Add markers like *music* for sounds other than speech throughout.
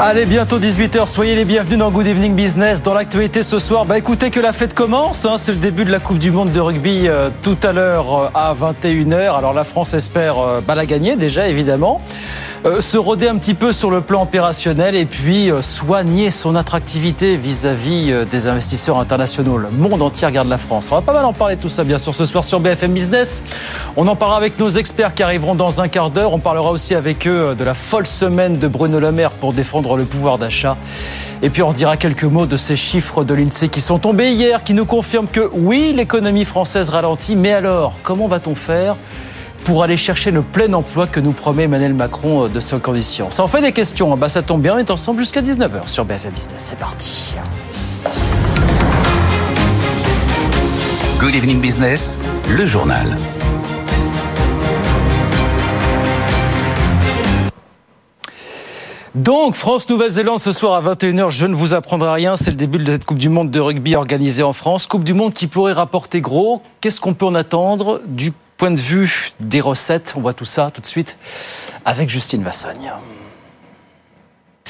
Allez, bientôt 18h, soyez les bienvenus dans Good Evening Business. Dans l'actualité ce soir, bah écoutez que la fête commence, hein. c'est le début de la Coupe du Monde de rugby euh, tout à l'heure euh, à 21h. Alors la France espère euh, bah, la gagner déjà évidemment. Euh, se roder un petit peu sur le plan opérationnel et puis euh, soigner son attractivité vis-à-vis euh, des investisseurs internationaux. Le monde entier regarde la France. On va pas mal en parler de tout ça bien sûr ce soir sur BFM Business. On en parlera avec nos experts qui arriveront dans un quart d'heure. On parlera aussi avec eux de la folle semaine de Bruno Le Maire pour défendre le pouvoir d'achat. Et puis on dira quelques mots de ces chiffres de l'INSEE qui sont tombés hier, qui nous confirment que oui, l'économie française ralentit, mais alors, comment va-t-on faire pour aller chercher le plein emploi que nous promet Emmanuel Macron euh, de ses conditions. Ça en fait des questions, bah ça tombe bien, on est ensemble jusqu'à 19h sur BFM Business. C'est parti. Good Evening Business, le journal. Donc, France-Nouvelle-Zélande ce soir à 21h, je ne vous apprendrai rien, c'est le début de cette Coupe du Monde de rugby organisée en France. Coupe du Monde qui pourrait rapporter gros. Qu'est-ce qu'on peut en attendre du point de vue des recettes On voit tout ça tout de suite avec Justine Vassogne.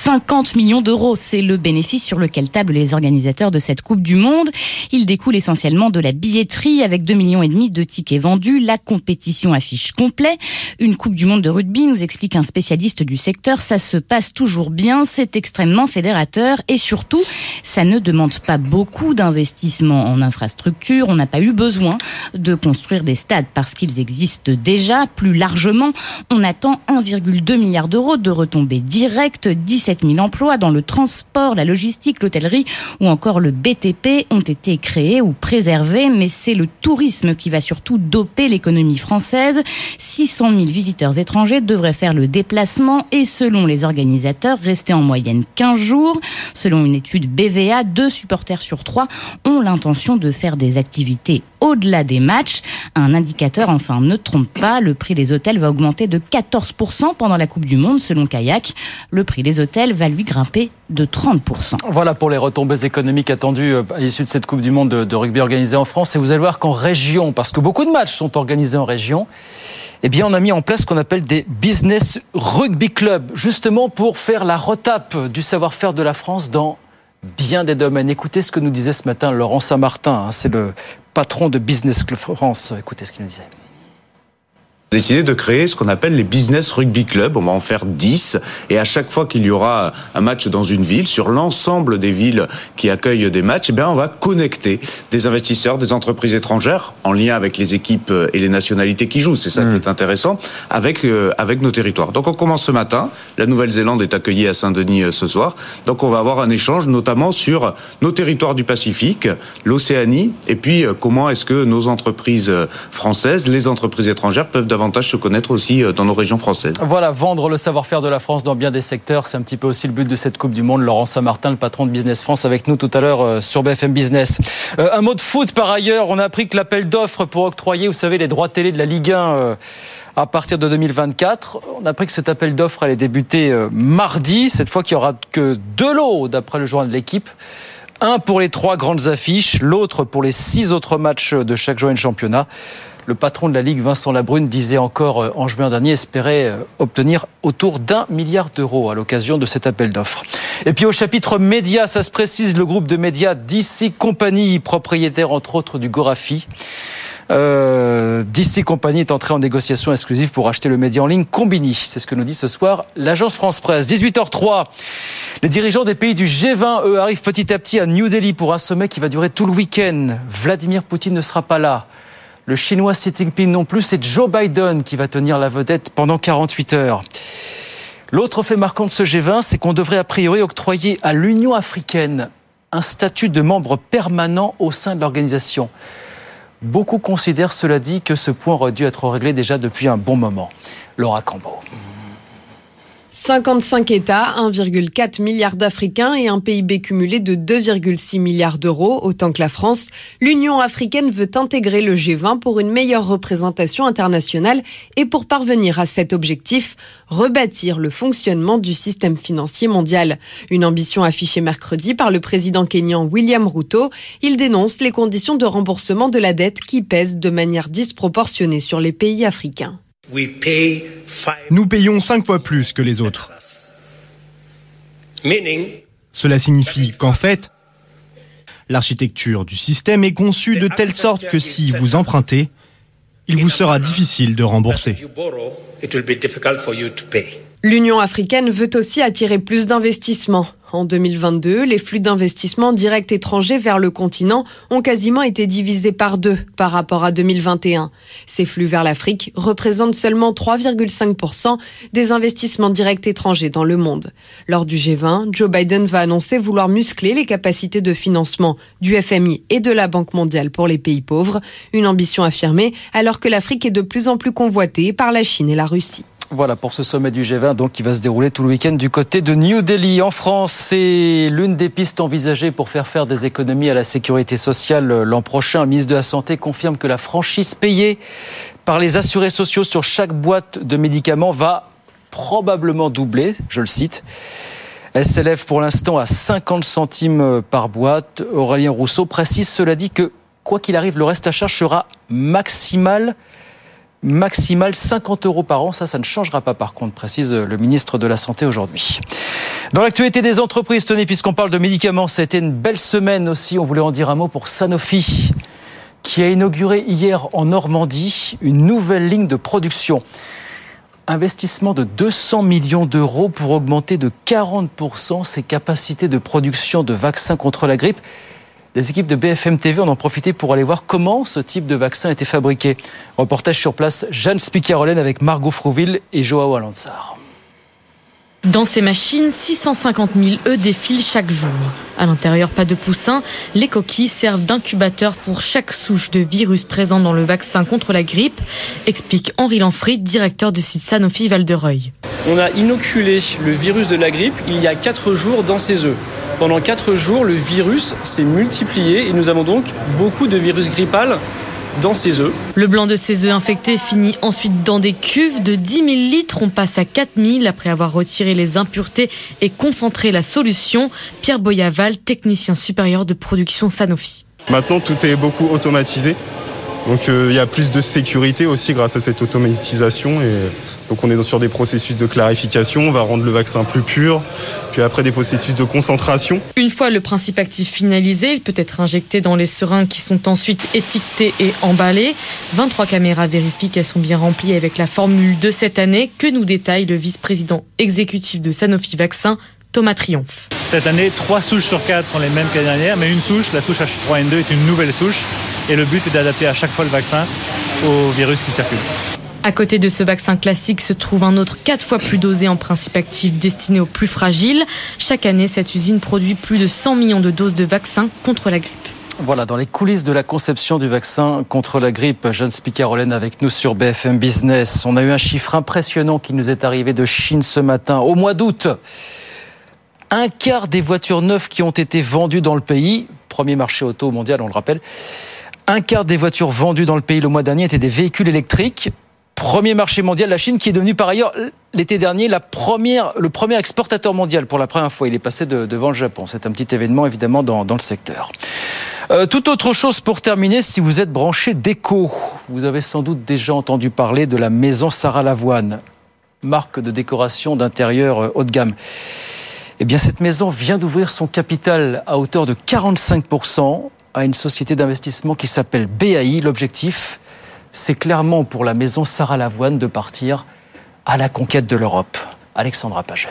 50 millions d'euros, c'est le bénéfice sur lequel tablent les organisateurs de cette Coupe du Monde. Il découle essentiellement de la billetterie avec 2 millions et demi de tickets vendus. La compétition affiche complet. Une Coupe du Monde de rugby, nous explique un spécialiste du secteur, ça se passe toujours bien, c'est extrêmement fédérateur et surtout, ça ne demande pas beaucoup d'investissement en infrastructure. On n'a pas eu besoin de construire des stades parce qu'ils existent déjà. Plus largement, on attend 1,2 milliard d'euros de retombées directes, 17 000 emplois dans le transport, la logistique, l'hôtellerie ou encore le BTP ont été créés ou préservés, mais c'est le tourisme qui va surtout doper l'économie française. 600 000 visiteurs étrangers devraient faire le déplacement et selon les organisateurs, rester en moyenne 15 jours. Selon une étude BVA, deux supporters sur trois ont l'intention de faire des activités au-delà des matchs. Un indicateur, enfin, ne trompe pas, le prix des hôtels va augmenter de 14% pendant la Coupe du Monde, selon Kayak. Le prix des hôtels va lui grimper de 30%. Voilà pour les retombées économiques attendues euh, à l'issue de cette Coupe du Monde de, rugby organisée en France. Et vous allez voir qu'en région, parce que beaucoup de matchs sont organisés en région, eh bien, on a mis en place ce qu'on appelle des business rugby clubs, justement pour faire la retape du savoir-faire de la France dans bien des domaines. Écoutez ce que nous disait ce matin Laurent Saint-Martin, hein, c'est le patron de Business Club France. Écoutez ce qu'il nous disait décidé de créer ce qu'on appelle les business rugby clubs. On va en faire 10 et à chaque fois qu'il y aura un match dans une ville, sur l'ensemble des villes qui accueillent des matchs, eh bien on va connecter des investisseurs, des entreprises étrangères en lien avec les équipes et les nationalités qui jouent. C'est ça qui est intéressant avec euh, avec nos territoires. Donc on commence ce matin. La Nouvelle-Zélande est accueillie à Saint-Denis euh, ce soir. Donc on va avoir un échange notamment sur nos territoires du Pacifique, l'Océanie et puis euh, comment est-ce que nos entreprises françaises, les entreprises étrangères peuvent se connaître aussi euh, dans nos régions françaises. Voilà, vendre le savoir-faire de la France dans bien des secteurs, c'est un petit peu aussi le but de cette Coupe du Monde. Laurent Saint-Martin, le patron de Business France, avec nous tout à l'heure euh, sur BFM Business. Euh, un mot de foot par ailleurs, on a appris que l'appel d'offres pour octroyer, vous savez, les droits télé de la Ligue 1 à partir de 2024. On a appris que cet appel d'offres allait débuter mardi, cette fois qu'il n'y aura que deux lots d'après le journal de l'équipe. Un pour les trois grandes affiches, l'autre pour les six autres matchs de chaque journée de championnat. Le patron de la Ligue, Vincent Labrune, disait encore euh, en juin dernier espérer euh, obtenir autour d'un milliard d'euros à l'occasion de cet appel d'offres. Et puis au chapitre médias, ça se précise, le groupe de médias DC Company, propriétaire entre autres du Gorafi, euh, DC Company est entré en négociation exclusive pour acheter le média en ligne Combini. C'est ce que nous dit ce soir l'agence France Presse. 18h03. Les dirigeants des pays du G20, eux, arrivent petit à petit à New Delhi pour un sommet qui va durer tout le week-end. Vladimir Poutine ne sera pas là. Le chinois Xi Jinping non plus, c'est Joe Biden qui va tenir la vedette pendant 48 heures. L'autre fait marquant de ce G20, c'est qu'on devrait a priori octroyer à l'Union africaine un statut de membre permanent au sein de l'organisation. Beaucoup considèrent, cela dit, que ce point aurait dû être réglé déjà depuis un bon moment. Laura Cambo. 55 États, 1,4 milliard d'Africains et un PIB cumulé de 2,6 milliards d'euros, autant que la France, l'Union africaine veut intégrer le G20 pour une meilleure représentation internationale et pour parvenir à cet objectif, rebâtir le fonctionnement du système financier mondial. Une ambition affichée mercredi par le président kényan William Ruto. Il dénonce les conditions de remboursement de la dette qui pèsent de manière disproportionnée sur les pays africains. Nous payons cinq fois plus que les autres. Cela signifie qu'en fait, l'architecture du système est conçue de telle sorte que si vous empruntez, il vous sera difficile de rembourser. L'Union africaine veut aussi attirer plus d'investissements. En 2022, les flux d'investissements directs étrangers vers le continent ont quasiment été divisés par deux par rapport à 2021. Ces flux vers l'Afrique représentent seulement 3,5% des investissements directs étrangers dans le monde. Lors du G20, Joe Biden va annoncer vouloir muscler les capacités de financement du FMI et de la Banque mondiale pour les pays pauvres, une ambition affirmée alors que l'Afrique est de plus en plus convoitée par la Chine et la Russie. Voilà pour ce sommet du G20 donc qui va se dérouler tout le week-end du côté de New Delhi en France. C'est l'une des pistes envisagées pour faire faire des économies à la sécurité sociale l'an prochain. Le ministre de la Santé confirme que la franchise payée par les assurés sociaux sur chaque boîte de médicaments va probablement doubler, je le cite. Elle s'élève pour l'instant à 50 centimes par boîte. Aurélien Rousseau précise cela dit que quoi qu'il arrive, le reste à charge sera maximal maximal 50 euros par an. Ça, ça ne changera pas par contre, précise le ministre de la Santé aujourd'hui. Dans l'actualité des entreprises, tenez, puisqu'on parle de médicaments, ça a été une belle semaine aussi. On voulait en dire un mot pour Sanofi, qui a inauguré hier en Normandie une nouvelle ligne de production. Investissement de 200 millions d'euros pour augmenter de 40% ses capacités de production de vaccins contre la grippe. Les équipes de BFM TV en ont profité pour aller voir comment ce type de vaccin était fabriqué. Reportage sur place, Jeanne Spicarolène avec Margot Frouville et Joao Alansar. Dans ces machines, 650 000 œufs défilent chaque jour. À l'intérieur, pas de poussins. Les coquilles servent d'incubateur pour chaque souche de virus présent dans le vaccin contre la grippe, explique Henri Lanfrid, directeur du site Sanofi Val-de-Reuil. On a inoculé le virus de la grippe il y a 4 jours dans ces œufs. Pendant 4 jours, le virus s'est multiplié et nous avons donc beaucoup de virus grippal dans ces œufs. Le blanc de ces œufs infectés finit ensuite dans des cuves de 10 000 litres. On passe à 4 000 après avoir retiré les impuretés et concentré la solution. Pierre Boyaval, technicien supérieur de production Sanofi. Maintenant, tout est beaucoup automatisé. Donc euh, il y a plus de sécurité aussi grâce à cette automatisation. Et donc on est sur des processus de clarification, on va rendre le vaccin plus pur, puis après des processus de concentration. Une fois le principe actif finalisé, il peut être injecté dans les seringues qui sont ensuite étiquetées et emballées. 23 caméras vérifient qu'elles sont bien remplies avec la formule de cette année que nous détaille le vice-président exécutif de Sanofi Vaccin, Thomas Triomphe. Cette année, trois souches sur quatre sont les mêmes que l'année dernière, mais une souche, la souche H3N2, est une nouvelle souche. Et le but, c'est d'adapter à chaque fois le vaccin au virus qui circule. À côté de ce vaccin classique se trouve un autre quatre fois plus dosé en principe actif destiné aux plus fragiles. Chaque année, cette usine produit plus de 100 millions de doses de vaccins contre la grippe. Voilà, dans les coulisses de la conception du vaccin contre la grippe, Jeanne Spicarolène avec nous sur BFM Business. On a eu un chiffre impressionnant qui nous est arrivé de Chine ce matin. Au mois d'août, un quart des voitures neuves qui ont été vendues dans le pays, premier marché auto mondial, on le rappelle, un quart des voitures vendues dans le pays le mois dernier étaient des véhicules électriques. Premier marché mondial, la Chine qui est devenue par ailleurs l'été dernier le premier exportateur mondial pour la première fois. Il est passé devant le Japon. C'est un petit événement évidemment dans, le secteur. Euh, tout autre chose pour terminer, si vous êtes branché déco, vous avez sans doute déjà entendu parler de la maison Sarah Lavoine, marque de décoration d'intérieur euh, haut de gamme. Eh bien, cette maison vient d'ouvrir son capital à hauteur de 45% à une société d'investissement qui s'appelle BAI. L'objectif, c'est clairement pour la maison Sarah Lavoine de partir à la conquête de l'Europe. Alexandra Paget.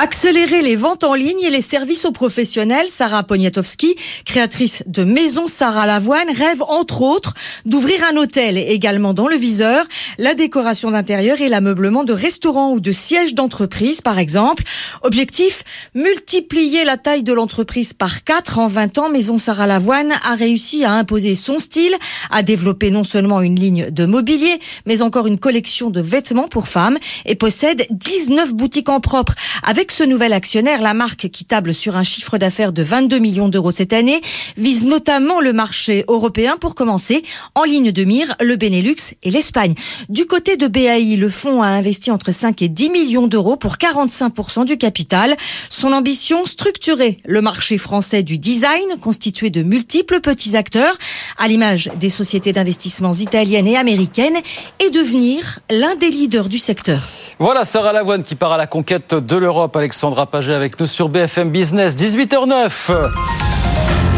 Accélérer les ventes en ligne et les services aux professionnels, Sarah Poniatowski, créatrice de Maison Sarah Lavoine, rêve entre autres d'ouvrir un hôtel également dans le viseur, la décoration d'intérieur et l'ameublement de restaurants ou de sièges d'entreprise par exemple. Objectif, multiplier la taille de l'entreprise par 4 en 20 ans. Maison Sarah Lavoine a réussi à imposer son style, à développer non seulement une ligne de mobilier, mais encore une collection de vêtements pour femmes et possède 19 boutiques en propre. Avec ce nouvel actionnaire, la marque qui table sur un chiffre d'affaires de 22 millions d'euros cette année vise notamment le marché européen pour commencer en ligne de mire le Benelux et l'Espagne. Du côté de BAI, le fonds a investi entre 5 et 10 millions d'euros pour 45% du capital. Son ambition, structurer le marché français du design constitué de multiples petits acteurs à l'image des sociétés d'investissements italiennes et américaines et devenir l'un des leaders du secteur. Voilà Sarah Lavoine qui part à la conquête de l'Europe. Alexandra Paget avec nous sur BFM Business, 18h09.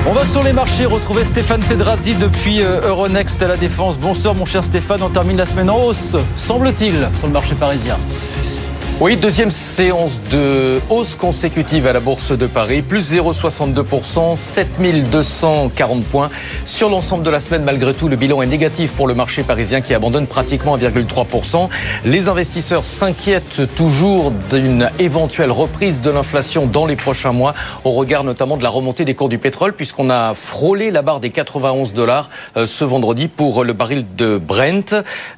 On va sur les marchés retrouver Stéphane Pedrazzi depuis euh, Euronext à la Défense. Bonsoir mon cher Stéphane, on termine la semaine en hausse, semble-t-il, sur le marché parisien. Oui, deuxième séance de hausse consécutive à la Bourse de Paris, plus 0,62%, 7240 points. Sur l'ensemble de la semaine, malgré tout, le bilan est négatif pour le marché parisien qui abandonne pratiquement 1,3%. Les investisseurs s'inquiètent toujours d'une éventuelle reprise de l'inflation dans les prochains mois, au regard notamment de la remontée des cours du pétrole, puisqu'on a frôlé la barre des 91 dollars euh, ce vendredi pour le baril de Brent.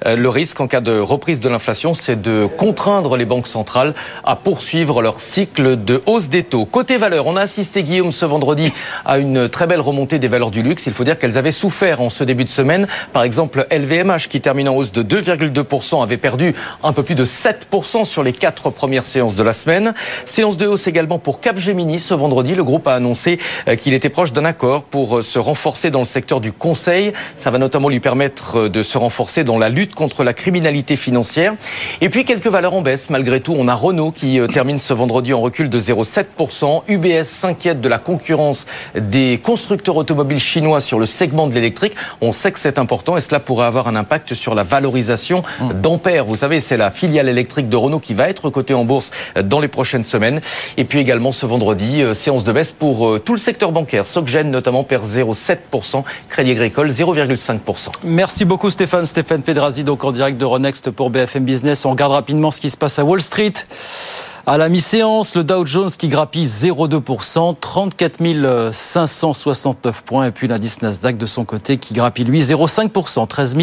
Euh, le risque en cas de reprise de l'inflation, c'est de contraindre les banques centrales à poursuivre leur cycle de hausse des taux. Côté valeur, on a assisté, Guillaume, ce vendredi à une très belle remontée des valeurs du luxe. Il faut dire qu'elles avaient souffert en ce début de semaine. Par exemple, LVMH, qui termine en hausse de 2,2%, avait perdu un peu plus de 7% sur les quatre premières séances de la semaine. Séance de hausse également pour Capgemini. Ce vendredi, le groupe a annoncé euh, qu'il était proche d'un accord pour euh, se renforcer dans le secteur du conseil. Ça va notamment lui permettre euh, de se renforcer dans la lutte contre la criminalité financière. Et puis, quelques valeurs en baisse, malgré tout, on a Renault qui euh, termine ce vendredi en recul de 0,7%. UBS s'inquiète de la concurrence des constructeurs automobiles chinois sur le segment de l'électrique. On sait que c'est important et cela pourrait avoir un impact sur la valorisation d'Ampère. Vous savez, c'est la filiale électrique de Renault qui va être cotée en bourse euh, dans les prochaines semaines. Et puis également ce vendredi, euh, séance de baisse pour tout le secteur bancaire. Socgen notamment perd 0,7%, Crédit Agricole 0,5%. Merci beaucoup Stéphane. Stéphane Pedrazzi, donc en direct de Renext pour BFM Business. On regarde rapidement ce qui se passe à Wall Street. À la mi-séance, le Dow Jones qui grappille 0,2%, 34 569 points. Et puis l'indice Nasdaq de son côté qui grappille lui 0,5%, 13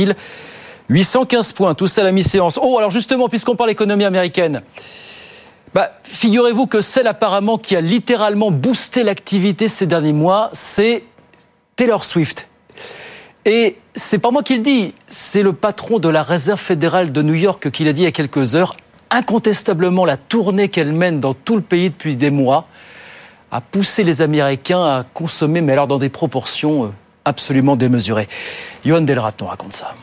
815 points. Tout ça à la mi-séance. Oh, alors justement, puisqu'on parle économie américaine, bah, figurez-vous que celle apparemment qui a littéralement boosté l'activité ces derniers mois, c'est Taylor Swift. Et c'est pas moi qui le dis, c'est le patron de la Réserve fédérale de New York qui l'a dit il y a quelques heures incontestablement la tournée qu'elle mène dans tout le pays depuis des mois a poussé les Américains à consommer, mais alors dans des proportions euh, absolument démesurées. Johan Delraton raconte ça.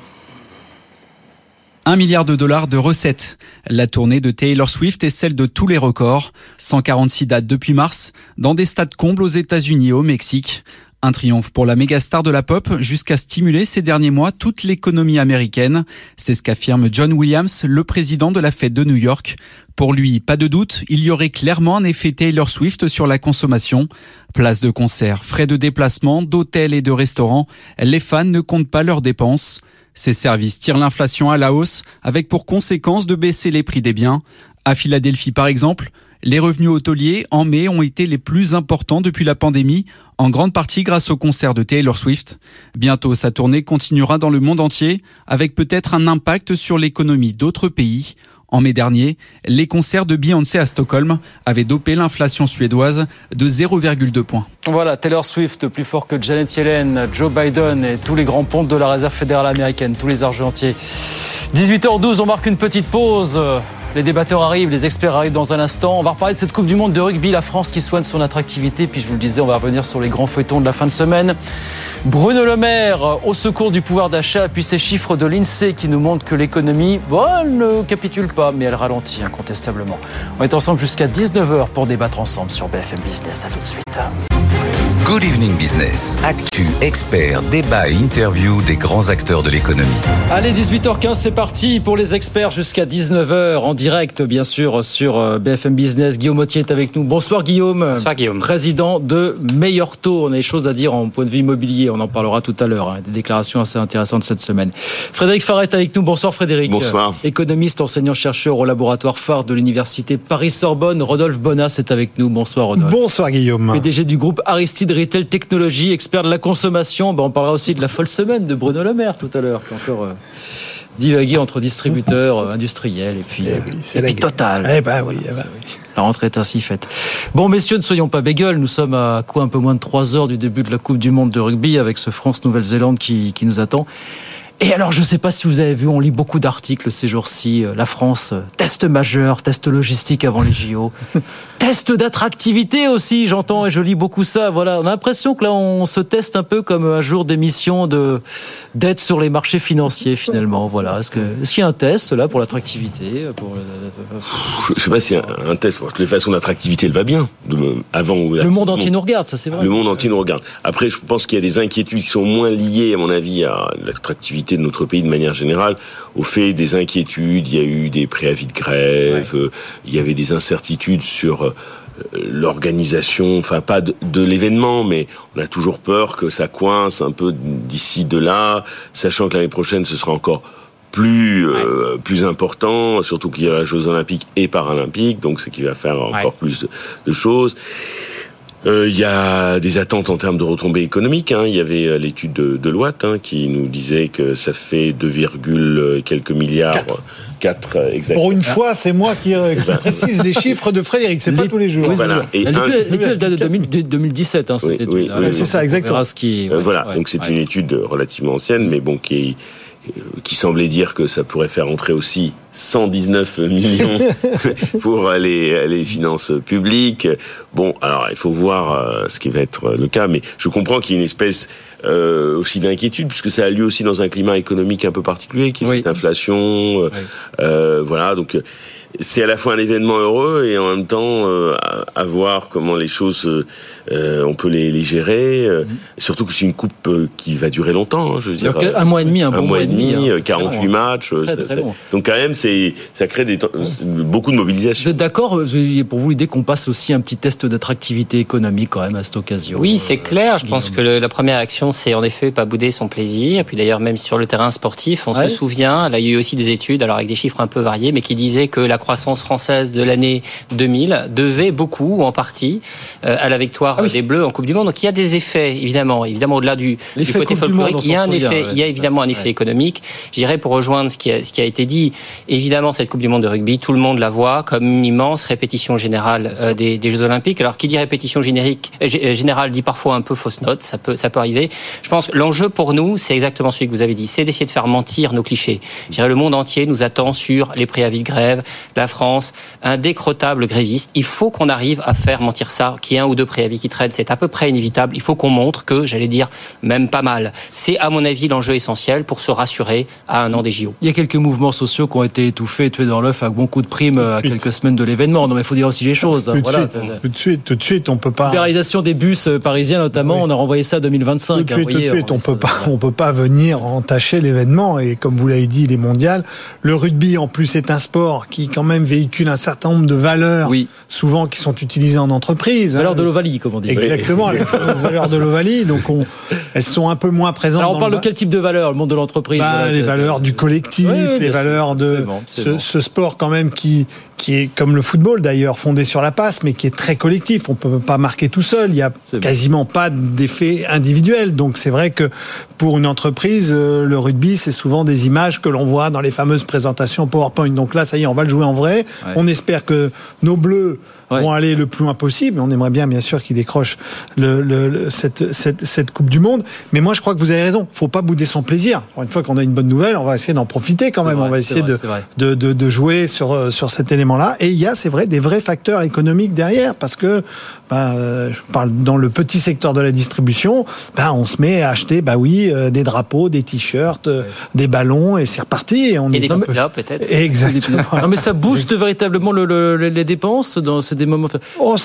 Un milliard de dollars de recettes. La tournée de Taylor Swift est celle de tous les records. 146 dates depuis mars, dans des stades combles aux États-Unis et au Mexique. Un triomphe pour la méga star de la pop jusqu'à stimuler ces derniers mois toute l'économie américaine. C'est ce qu'affirme John Williams, le président de la fête de New York. Pour lui, pas de doute, il y aurait clairement un effet Taylor Swift sur la consommation. Place de concert, frais de déplacement, d'hôtel et de restaurants, les fans ne comptent pas leurs dépenses. Ces services tirent l'inflation à la hausse, avec pour conséquence de baisser les prix des biens. À Philadelphie, par exemple, les revenus hôteliers en mai ont été les plus importants depuis la pandémie, en grande partie grâce au concert de Taylor Swift. Bientôt, sa tournée continuera dans le monde entier, avec peut-être un impact sur l'économie d'autres pays. En mai dernier, les concerts de Beyoncé à Stockholm avaient dopé l'inflation suédoise de 0,2 points. Voilà, Taylor Swift plus fort que Janet Yellen, Joe Biden et tous les grands pontes de la Réserve fédérale américaine, tous les argentiers. 18h12, on marque une petite pause. Les débatteurs arrivent, les experts arrivent dans un instant. On va reparler de cette Coupe du Monde de rugby, la France qui soigne son attractivité. Puis je vous le disais, on va revenir sur les grands feuilletons de la fin de semaine. Bruno Le Maire au secours du pouvoir d'achat, puis ces chiffres de l'INSEE qui nous montrent que l'économie, bon, ne capitule pas, mais elle ralentit incontestablement. On est ensemble jusqu'à 19h pour débattre ensemble sur BFM Business. À tout de suite. Good Evening Business. Actu, experts, débat et interview des grands acteurs de l'économie. Allez, 18h15, c'est parti pour les experts jusqu'à 19h en direct, bien sûr, sur euh, BFM Business. Guillaume Mottier est avec nous. Bonsoir Guillaume. Bonsoir Guillaume. Président de Meilleur Taux. On a des choses à dire en point de vue immobilier. On en parlera tout à l'heure. hein. Des déclarations assez intéressantes cette semaine. Frédéric Farret avec nous. Bonsoir Frédéric. Bonsoir. Économiste, enseignant-chercheur au laboratoire phare de l'université Paris-Sorbonne. Rodolphe Bonas est avec nous. Bonsoir Rodolphe. Bonsoir Guillaume. PDG du groupe Aristide Retail Technologies, expert de la consommation? Ben, on parlera aussi de la folle semaine de Bruno Le Maire tout à l'heure, qui encore euh, divagué entre distributeurs, euh, industriels et puis, euh, et puis Total. Eh ben oui, eh ben oui. La rentrée est ainsi faite. Bon, messieurs, ne soyons pas bégueules. Nous sommes à quoi? Un peu moins de 3 heures du début de la Coupe du Monde de rugby avec ce France-Nouvelle-Zélande qui, qui nous attend. Et alors, je ne sais pas si vous avez vu, on lit beaucoup d'articles ces jours-ci. Euh, La France, euh, test majeur, test logistique avant les JO. *laughs* test d'attractivité aussi, j'entends et je lis beaucoup ça. Voilà, on a l'impression que là, on se teste un peu comme un jour d'émission de d'aide sur les marchés financiers finalement. Voilà, est-ce que est-ce qu'il y a un test là pour l'attractivité pour le- Je ne sais pas si un, un test, de toute façon, l'attractivité, elle va bien. De- avant ou Le monde entier nous regarde, ça c'est vrai. Le monde entier nous regarde. Après, je pense qu'il y a des inquiétudes qui sont moins liées, à mon avis, à l'attractivité de notre pays de manière générale, au fait des inquiétudes. Il y a eu des préavis de grève, euh, il y avait des incertitudes sur euh, l'organisation, enfin pas de, de l'événement, mais on a toujours peur que ça coince un peu d'ici, de là, sachant que l'année prochaine, ce sera encore plus euh, plus important, surtout qu'il y a les Jeux Olympiques et Paralympiques, donc ce qui va faire encore plus de, de choses. Euh, Il y a des attentes en termes de retombées économiques. hein. Il y avait euh, l'étude de Deloitte hein, qui nous disait que ça fait 2, virgule quelques milliards. 4 exactement. Pour une fois, c'est moi qui, euh, qui *laughs* précise les chiffres de Frédéric, c'est pas tous les jours. Voilà. L'étude date de 2000 de 2017, hein, cette Oui, étude. oui, oui, c'est ça, exactement. verra ce qui, Euh, ouais, voilà, ouais, donc c'est ouais. une étude relativement ancienne, mais bon, qui, euh, qui semblait dire que ça pourrait faire entrer aussi 119 millions *laughs* pour les, les finances publiques. Bon, alors il faut voir euh, ce qui va être le cas, mais je comprends qu'il y ait une espèce euh, aussi d'inquiétude, puisque ça a lieu aussi dans un climat économique un peu particulier, qui est cette inflation. euh, euh, voilà, donc euh, c'est à la fois un événement heureux et en même temps euh, à, à voir comment les choses euh, on peut les, les gérer. euh, Surtout que c'est une coupe qui va durer longtemps. hein, je veux dire, Donc, un mois et demi, un bon mois et demi, hein, euh, c'est 48 très long, hein. matchs. Très, ça- très ça- long. donc quand même, c'est ça crée des beaucoup de mobilisation. Vous êtes d'accord euh, pour vous l'idée qu'on passe aussi un petit test d'attractivité économique quand même à cette occasion Oui, c'est clair. Je pense que le- la première action, c'est en effet pas bouder son plaisir. Puis d'ailleurs, même sur le terrain sportif, on Ouais. se souvient, là, il y a eu aussi des études, alors avec des chiffres un peu variés, mais qui disaient que la croissance française de l'année 2000 devait beaucoup, ou en partie, euh, à la victoire des Bleus en Coupe du Monde. Donc il y a des effets, évidemment, évidemment au-delà du, côté folklorique, il y a s'en un effet, ouais, il y a c'est évidemment un effet économique. Je dirais pour rejoindre ce qui a, ce qui a été dit, évidemment cette Coupe du Monde de rugby, tout le monde la voit comme une immense répétition générale euh, des, des Jeux Olympiques. Alors qui dit répétition générique, euh, euh, générale dit parfois un peu fausse note, ça peut, ça peut arriver. Je pense que l'enjeu pour nous, c'est exactement celui que vous avez dit, c'est d'essayer de faire mentir nos clichés. Je dirais le monde entier nous attend sur les préavis de grève, la France, un décrottable gréviste. Il faut qu'on arrive à faire mentir ça, qu'il y ait un ou deux préavis qui traînent, c'est à peu près inévitable. Il faut qu'on montre que, j'allais dire, même pas mal. C'est à mon avis l'enjeu essentiel pour se rassurer à un an des JO. Il y a quelques mouvements sociaux qui ont été étouffés, tués dans l'œuf à bon coup de prime à quelques semaines de l'événement. Non, mais il faut dire aussi les choses. hein, Tout de, voilà. suite, tout de suite, tout de suite, on peut pas. Libéralisation des bus euh, parisiens notamment, on a renvoyé ça à 2025. Tout de hein, suite, tout de voyez, suite, on peut pas, on peut pas venir entacher l'événement. Et comme vous l'avez dit, il est mondial. Le rugby, en plus, est un sport qui, quand même, véhicule un certain nombre de valeurs, souvent qui sont utilisées en entreprise. Valeurs hein. de l'Ovalie, comme on dit. Exactement, les valeurs de l'Ovalie. Donc, on, elles sont un peu moins présentes. Alors on parle le de quel type de valeurs Le monde de l'entreprise? Bah, voilà, les valeurs du collectif, Oui, oui, les valeurs de bon, ce, bon. ce sport quand même qui qui est comme le football d'ailleurs fondé sur la passe, mais qui est très collectif. On peut pas marquer tout seul. Il y a quasiment pas d'effet individuel. Donc c'est vrai que pour une entreprise, euh, le rugby c'est souvent des images que l'on voit dans les fameuses présentations PowerPoint. Donc là, ça y est, on va le jouer en vrai. Ouais. On espère que nos bleus vont aller le plus loin possible. On aimerait bien, bien sûr, qu'ils décrochent le, le- le- cette, cette, cette Coupe du Monde. Mais moi, je crois que vous avez raison. Faut pas bouder son plaisir. Une fois qu'on a une bonne nouvelle, on va essayer d'en profiter quand même. vrai, on va essayer vrai, de, de, de jouer sur, euh, sur cet élément-là. Et il y a, c'est vrai, des vrais facteurs économiques derrière. Parce que, bah, euh, je parle dans le petit secteur de la distribution, bah, on se met à acheter, bah oui, euh, des drapeaux, des t-shirts, euh, des ballons et c'est reparti. Et, on Et est des peu- pizzas, peut-être. Exactement. *laughs* Non, mais ça booste véritablement le- le- les dépenses dans ces des moments. Oh,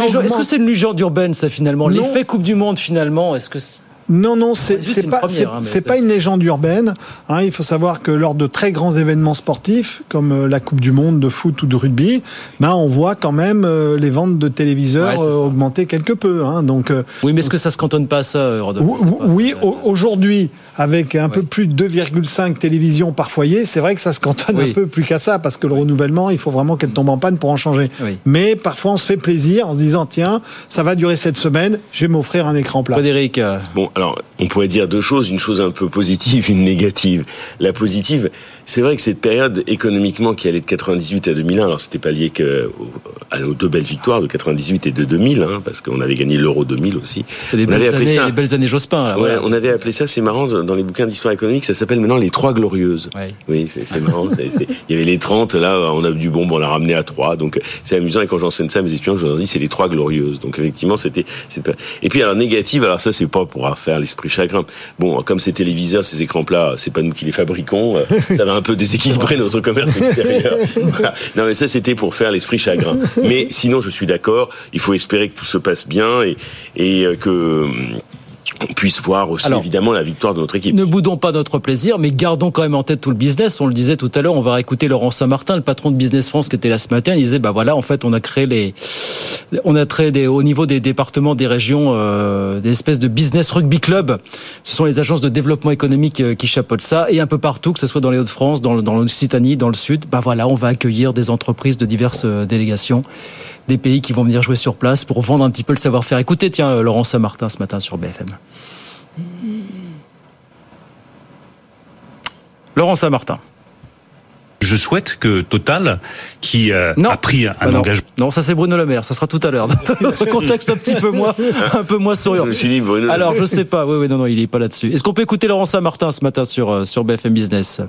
légende- Est-ce que c'est une légende urbaine, ça finalement? L'effet Coupe du Monde, finalement, est-ce que c'est- Non, non, c'est pas, première, hein, mais c'est pas une légende urbaine. hein. il faut savoir que lors de très grands événements sportifs, comme euh, la Coupe du Monde de foot ou de rugby, ben on voit quand même euh, les ventes de téléviseurs Ouais, euh, augmenter quelque peu. hein. donc, Oui, mais est-ce que ça se cantonne pas à ça, Rodolphe? ou- ou- oui, au- aujourd'hui, avec un peu plus de 2,5 télévisions par foyer, c'est vrai que ça se cantonne Oui. un peu plus qu'à ça, parce que le renouvellement, il faut vraiment qu'elle tombe en panne pour en changer. Oui. Mais parfois, on se fait plaisir en se disant, tiens, ça va durer cette semaine, je vais m'offrir un écran plat. Frédéric, euh, Bon, alors, on pourrait dire deux choses, une chose un peu positive, une négative. La positive, c'est vrai que cette période économiquement qui allait de 98 à 2001, alors c'était pas lié que à nos deux belles victoires de 98 et de 2000, hein, parce qu'on avait gagné l'euro 2000 aussi. c'est les on avait belles, appelé années, ça. les belles années Jospin. Là, Ouais, voilà. on avait appelé ça, c'est marrant, dans les bouquins d'histoire économique, ça s'appelle maintenant les trois glorieuses. Ouais. Oui, c'est c'est marrant. c'est- c'est- Il y avait les 30, là, on a du bon, on l'a ramené à 3. Donc, c'est amusant. Et quand j'enseigne ça à mes étudiants, je leur dis, c'est les trois glorieuses. Donc, effectivement, c'était, Et puis, alors, négative, alors ça, c'est pas pour faire l'esprit chagrin. Bon, comme ces téléviseurs, ces écrans plats, c'est pas nous qui les fabriquons. euh, ça va un peu déséquilibrer notre commerce extérieur. *laughs* Voilà. Non, mais ça, c'était pour faire l'esprit chagrin. Mais sinon, je suis d'accord. Il faut espérer que tout se passe bien et, et euh, que, on puisse voir aussi, Alors, évidemment, la victoire de notre équipe. Ne boudons pas notre plaisir, mais gardons quand même en tête tout le business. On le disait tout à l'heure, on va écouter Laurent Saint-Martin, le patron de Business France qui était là ce matin. Il disait, bah voilà, en fait, on a créé les, on a créé des, au niveau des départements, des régions, euh, des espèces de business rugby club. Ce sont les agences de développement économique euh, qui chapeautent ça, et un peu partout, que ce soit dans les Hauts-de-France, dans l'Occitanie, dans le Sud. Bah voilà, on va accueillir des entreprises de diverses euh, délégations, des pays qui vont venir jouer sur place pour vendre un petit peu le savoir-faire. Écoutez, tiens, euh, Laurent Saint-Martin ce matin sur BFM. Laurent Saint-Martin. Je souhaite que Total, qui euh, a pris un Ah non. engagement. Non, ça c'est Bruno Le Maire. Ça sera tout à l'heure. Dans notre contexte un petit peu moins, *laughs* un peu moins souriant. Je me suis dit, Bruno Alors, je sais pas. Oui, oui, non, non, il est pas là-dessus. Est-ce qu'on peut écouter Laurent Saint-Martin ce matin sur euh, sur BFM Business?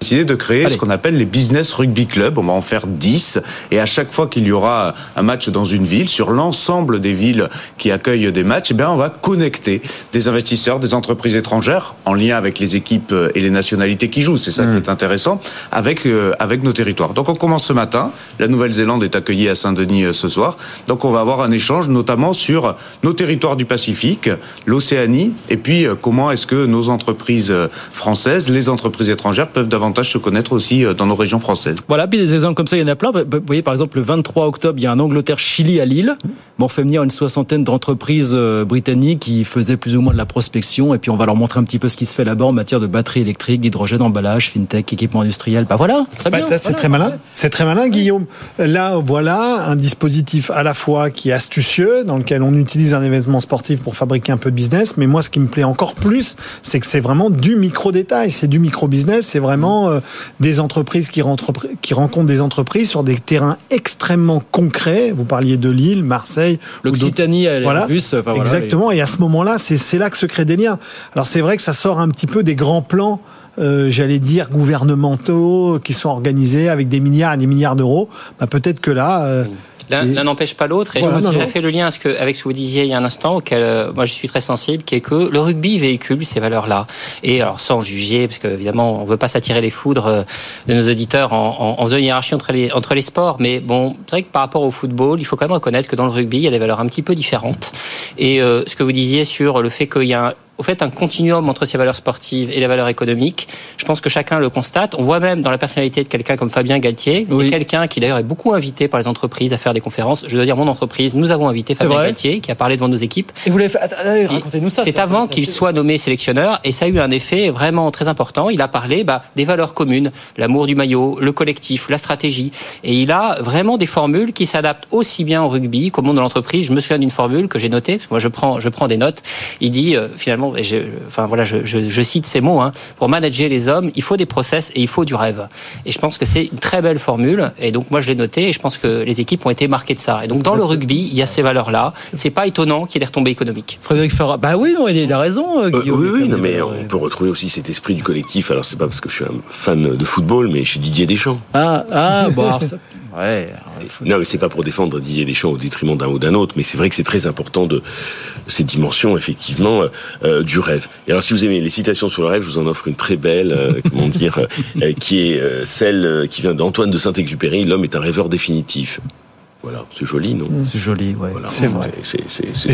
Décidé de créer Allez. ce qu'on appelle les business rugby club. On va en faire 10 et à chaque fois qu'il y aura un match dans une ville, sur l'ensemble des villes qui accueillent des matchs, eh bien on va connecter des investisseurs, des entreprises étrangères en lien avec les équipes et les nationalités qui jouent. C'est ça qui est intéressant avec euh, avec nos territoires. Donc on commence ce matin. La Nouvelle-Zélande est accueillie à Saint-Denis euh, ce soir. Donc on va avoir un échange notamment sur nos territoires du Pacifique, l'Océanie et puis euh, comment est-ce que nos entreprises euh, françaises, les entreprises étrangères peuvent davantage se connaître aussi euh, dans nos régions françaises. Voilà, puis des exemples comme ça, il y en a plein. Vous voyez, par exemple, le 23 octobre, il y a un Angleterre-Chili à Lille. Bon, on fait venir une soixantaine d'entreprises euh, britanniques qui faisaient plus ou moins de la prospection, et puis on va leur montrer un petit peu ce qui se fait là-bas en matière de batteries électriques, d'hydrogène, emballage, fintech, équipement industriel. Bah voilà, très Bah, bien. c'est très malin. C'est très malin, Guillaume. Là, voilà un dispositif à la fois qui est astucieux, dans lequel on utilise un événement sportif pour fabriquer un peu de business. Mais moi, ce qui me plaît encore plus, c'est que c'est vraiment du micro-détail. C'est du micro-business. C'est vraiment euh, des entreprises qui, rentrent- qui rencontrent des entreprises sur des terrains extrêmement concrets. Vous parliez de Lille, Marseille. L'Occitanie, Voilà. bus, enfin, voilà, Exactement. Et à ce moment-là, c'est c'est là que se créent des liens. Alors c'est vrai que ça sort un petit peu des grands plans. euh, j'allais dire gouvernementaux qui sont organisés avec des milliards et des milliards d'euros. Bah, peut-être que là, euh, L'un n'empêche pas l'autre. Et Voilà, je non. fait le lien à ce que- avec ce que vous disiez il y a un instant, auquel euh, moi je suis très sensible, qui est que le rugby véhicule ces valeurs-là. Et alors sans juger, parce qu'évidemment on ne veut pas s'attirer les foudres euh, de nos auditeurs en, en, en faisant une hiérarchie entre les, entre les sports. Mais bon, c'est vrai que par rapport au football, il faut quand même reconnaître que dans le rugby, il y a des valeurs un petit peu différentes. Et euh, ce que vous disiez sur le fait qu'il y a un, au fait un continuum entre ces valeurs sportives et les valeurs économiques. Je pense que chacun le constate. On voit même dans la personnalité de quelqu'un comme Fabien Galtier, qui est quelqu'un qui d'ailleurs est beaucoup invité par les entreprises à faire des conférences. Je dois dire mon entreprise, nous avons invité Fabien Galtier qui a parlé devant nos équipes. Et vous l'avez fait. Racontez-nous ça. C'est avant qu'il soit nommé sélectionneur et ça a eu un effet vraiment très important. Il a parlé bah, des valeurs communes, l'amour du maillot, le collectif, la stratégie. Et il a vraiment des formules qui s'adaptent aussi bien au rugby qu'au monde de l'entreprise. Je me souviens d'une formule que j'ai notée, parce que moi je prends, je prends des notes. Il dit euh, finalement, et je, enfin voilà, je, je, je cite ces mots, hein, pour manager les hommes, il faut des process et il faut du rêve. Et je pense que c'est une très belle formule. Et donc moi je l'ai notée et je pense que les équipes ont été marquées de ça. Et donc dans le rugby, il y a ces valeurs-là. C'est pas étonnant qu'il y ait des retombées économiques. Frédéric Farah. Bah oui, non, il a raison, euh, Euh, oui, oui, non, mais on peut retrouver aussi cet esprit du collectif. Alors, c'est pas parce que je suis un fan de football, mais je suis Didier Deschamps. Ah, ah, bon, alors ça- Ouais, non, mais c'est pas pour défendre Didier Deschamps au détriment d'un ou d'un autre, mais c'est vrai que c'est très important de ces dimensions, effectivement, euh, du rêve. Et alors, si vous aimez les citations sur le rêve, je vous en offre une très belle, euh, *laughs* comment dire, euh, qui est euh, celle euh, qui vient d'Antoine de Saint-Exupéry. L'homme est un rêveur définitif. Voilà, c'est joli, non C'est joli, ouais. C'est vrai. C'est- ce-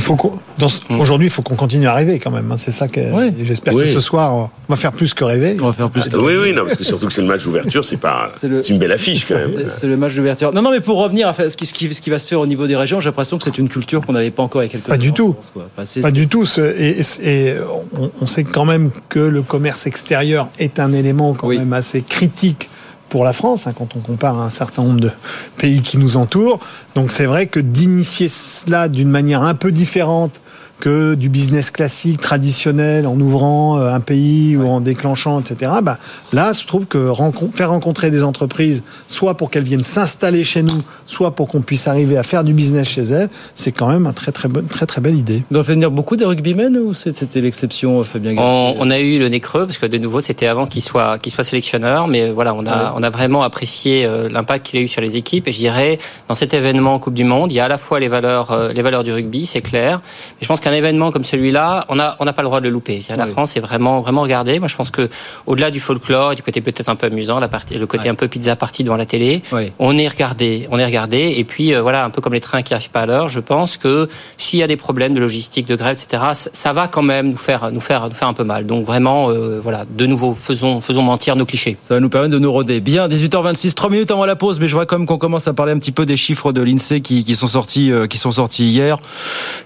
Mm. Aujourd'hui, il faut qu'on continue à rêver quand même. hein. C'est ça que j'espère Oui. que ce soir, on va faire plus que rêver. On va faire plus Ah, Oui, oui, non, parce que surtout que c'est le match d'ouverture, c'est pas, c'est une belle affiche quand même. *laughs* C'est le match d'ouverture. Non, non, mais pour revenir à ce qui, ce qui- ce qui va se faire au niveau des régions, j'ai l'impression que c'est une culture qu'on n'avait pas encore il y a quelques Pas temps du tout. France, quoi. Enfin, c'est- Pas du tout. Et, et- et on, on sait quand même que le commerce extérieur est un élément quand même assez critique pour la France, hein, quand on compare à un certain nombre de pays qui nous entourent. Donc c'est vrai que d'initier cela d'une manière un peu différente que du business classique, traditionnel, en ouvrant euh, un pays ou en déclenchant, etc. Bah, là, je trouve que rencon- faire rencontrer des entreprises, soit pour qu'elles viennent s'installer chez nous, soit pour qu'on puisse arriver à faire du business chez elles, c'est quand même une très très bonne, très très belle idée. On doit venir beaucoup des rugbymen ou c'était l'exception, euh, Fabien On, on a eu le nez creux parce que de nouveau c'était avant qu'il soit qu'il soit sélectionneur, mais voilà on a Ouais. on a vraiment apprécié euh, l'impact qu'il a eu sur les équipes et je dirais dans cet événement Coupe du Monde il y a à la fois les valeurs les valeurs du rugby c'est clair, mais je pense qu'un événement comme celui-là on a on n'a pas le droit de le louper. La. France est vraiment vraiment regardée. Moi je pense que au-delà du folklore et du côté peut-être un peu amusant, la partie le côté un peu pizza party devant la télé, on est regardé on est regardé et puis euh, voilà un peu comme les trains qui arrivent pas à l'heure. Je pense que s'il y a des problèmes de logistique de grève etc ça- ça va quand même nous faire nous faire nous faire un peu mal. Donc vraiment euh, voilà de nouveau faisons faisons mentir nos clichés. Ça va nous permettre de nous roder. Bien, 18h26, 3 minutes avant la pause, mais je vois quand même qu'on commence à parler un petit peu des chiffres de l'INSEE qui, qui sont sortis, euh, qui sont sortis hier,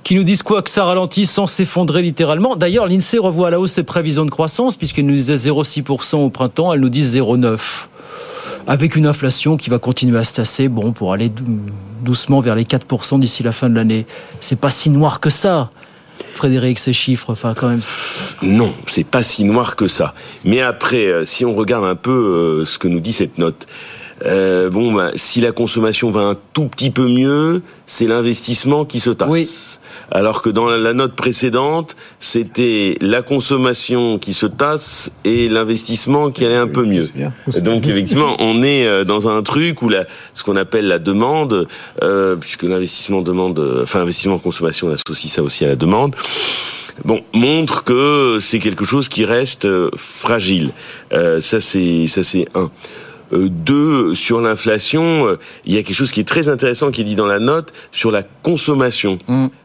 qui nous disent quoi que ça ralentit sans s'effondrer littéralement. D'ailleurs, l'INSEE revoit à la hausse ses prévisions de croissance puisqu'elle nous disait 0,6% au printemps, elle nous dit 0,9%. Avec une inflation qui va continuer à se tasser, bon, pour aller dou- doucement vers les 4% d'ici la fin de l'année. C'est pas si noir que ça. Frédéric, ces chiffres, enfin quand même. Non, c'est pas si noir que ça. Mais après, euh, si on regarde un peu euh, ce que nous dit cette note, euh, bon, bah, si la consommation va un tout petit peu mieux, c'est l'investissement qui se tasse. Alors que dans la note précédente, c'était la consommation qui se tasse et l'investissement qui allait un peu mieux. Donc effectivement, on est euh, dans un truc où la, ce qu'on appelle la demande, euh, puisque l'investissement demande, enfin investissement consommation, on associe ça aussi à la demande. Bon, montre que c'est quelque chose qui reste euh, fragile. Euh, ça c'est ça c'est un. Euh, deux, sur l'inflation, euh, il y a quelque chose qui est très intéressant qui est dit dans la note sur la consommation.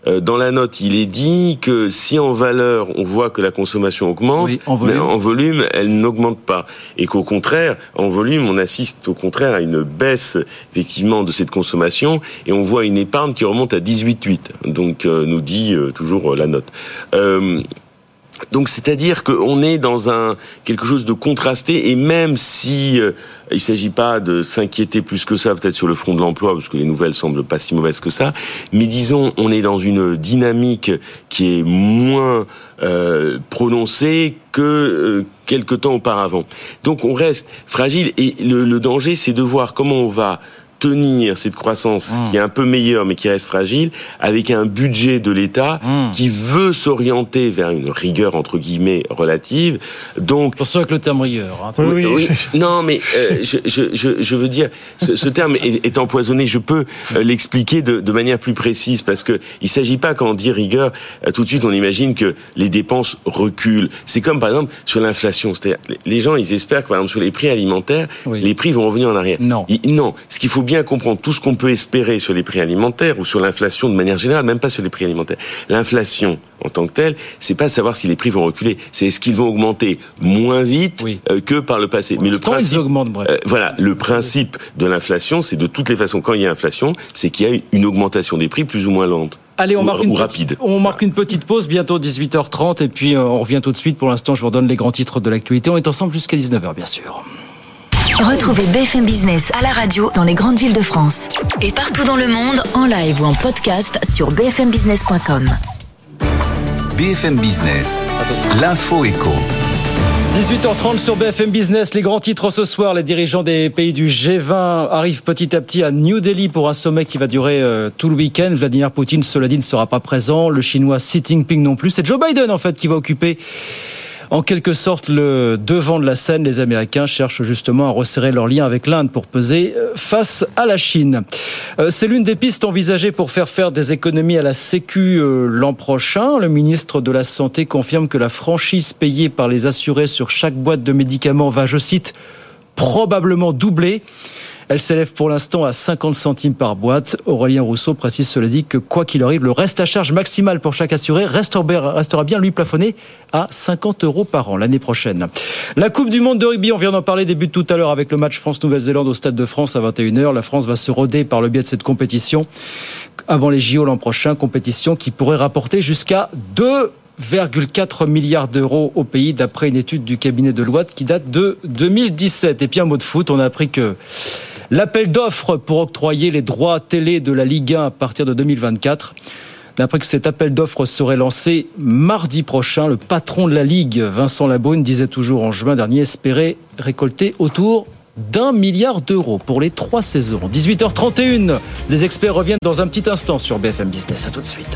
Euh, dans la note, il est dit que si en valeur on voit que la consommation augmente, en volume. mais en volume, elle n'augmente pas. Et qu'au contraire, en volume, on assiste au contraire à une baisse effectivement de cette consommation et on voit une épargne qui remonte à 18,8. Donc euh, nous dit euh, toujours euh, la note. Donc c'est-à-dire qu'on est dans un quelque chose de contrasté et même si euh, il s'agit pas de s'inquiéter plus que ça peut-être sur le front de l'emploi parce que les nouvelles semblent pas si mauvaises que ça, mais disons on est dans une dynamique qui est moins euh, prononcée que euh, quelque temps auparavant. Donc on reste fragile et le, le danger c'est de voir comment on va tenir cette croissance qui est un peu meilleure mais qui reste fragile avec un budget de l'État qui veut s'orienter vers une rigueur entre guillemets relative. Donc Attention avec le terme rigueur. hein. oui, oui. Non, mais euh, je, je, veux dire, ce, ce terme est, est empoisonné. Je peux euh, l'expliquer de, de manière plus précise parce que il s'agit pas quand on dit rigueur, euh, tout de suite on imagine que les dépenses reculent. C'est comme par exemple sur l'inflation. C'est-à-dire, les- les gens ils espèrent que par exemple sur les prix alimentaires, les prix vont revenir en arrière. Non. Non. Ce qu'il faut bien comprendre, tout ce qu'on peut espérer sur les prix alimentaires ou sur l'inflation de manière générale, même pas sur les prix alimentaires. L'inflation en tant que telle, c'est pas de savoir si les prix vont reculer, c'est est-ce qu'ils vont augmenter moins vite euh, que par le passé. Mais le l'instant, ils principe, augmentent, bref. euh, voilà, le principe de l'inflation, c'est de toutes les façons quand il y a inflation, c'est qu'il y a une augmentation des prix plus ou moins lente. Allez, on ou, marque, ou une rapide. petite, on marque une petite pause, bientôt 18h30, et puis euh, on revient tout de suite. Pour l'instant, je vous redonne les grands titres de l'actualité. On est ensemble jusqu'à 19h, bien sûr. Retrouvez BFM Business à la radio dans les grandes villes de France. Et partout dans le monde, en live ou en podcast sur bfmbusiness.com. BFM Business, l'info éco. 18h30 sur BFM Business, les grands titres ce soir. Les dirigeants des pays du G20 arrivent petit à petit à New Delhi pour un sommet qui va durer euh, tout le week-end. Vladimir Poutine, cela dit, ne sera pas présent. Le chinois Xi Jinping non plus. C'est Joe Biden, en fait, qui va occuper En quelque sorte, le devant de la scène, les Américains cherchent justement à resserrer leurs liens avec l'Inde pour peser euh, face à la Chine. Euh, c'est l'une des pistes envisagées pour faire faire des économies à la Sécu euh, l'an prochain. Le ministre de la Santé confirme que la franchise payée par les assurés sur chaque boîte de médicaments va, je cite, probablement doubler. Elle s'élève pour l'instant à 50 centimes par boîte. Aurélien Rousseau précise cela dit que quoi qu'il arrive, le reste à charge maximal pour chaque assuré restera bien lui plafonné à 50 euros par an l'année prochaine. La Coupe du Monde de rugby, on vient d'en parler début tout à l'heure avec le match France-Nouvelle-Zélande au Stade de France à 21h. La France va se roder par le biais de cette compétition avant les JO l'an prochain, compétition qui pourrait rapporter jusqu'à 2,4 milliards d'euros au pays, d'après une étude du cabinet de loi qui date de 2017. Et puis un mot de foot, on a appris que L'appel d'offres pour octroyer les droits télé de la Ligue 1 à partir de 2024. D'après que cet appel d'offres serait lancé mardi prochain, le patron de la Ligue, Vincent Labrune, disait toujours en juin dernier espérer récolter autour d'un milliard d'euros pour les trois saisons. 18h31, les experts reviennent dans un petit instant sur BFM Business. À tout de suite.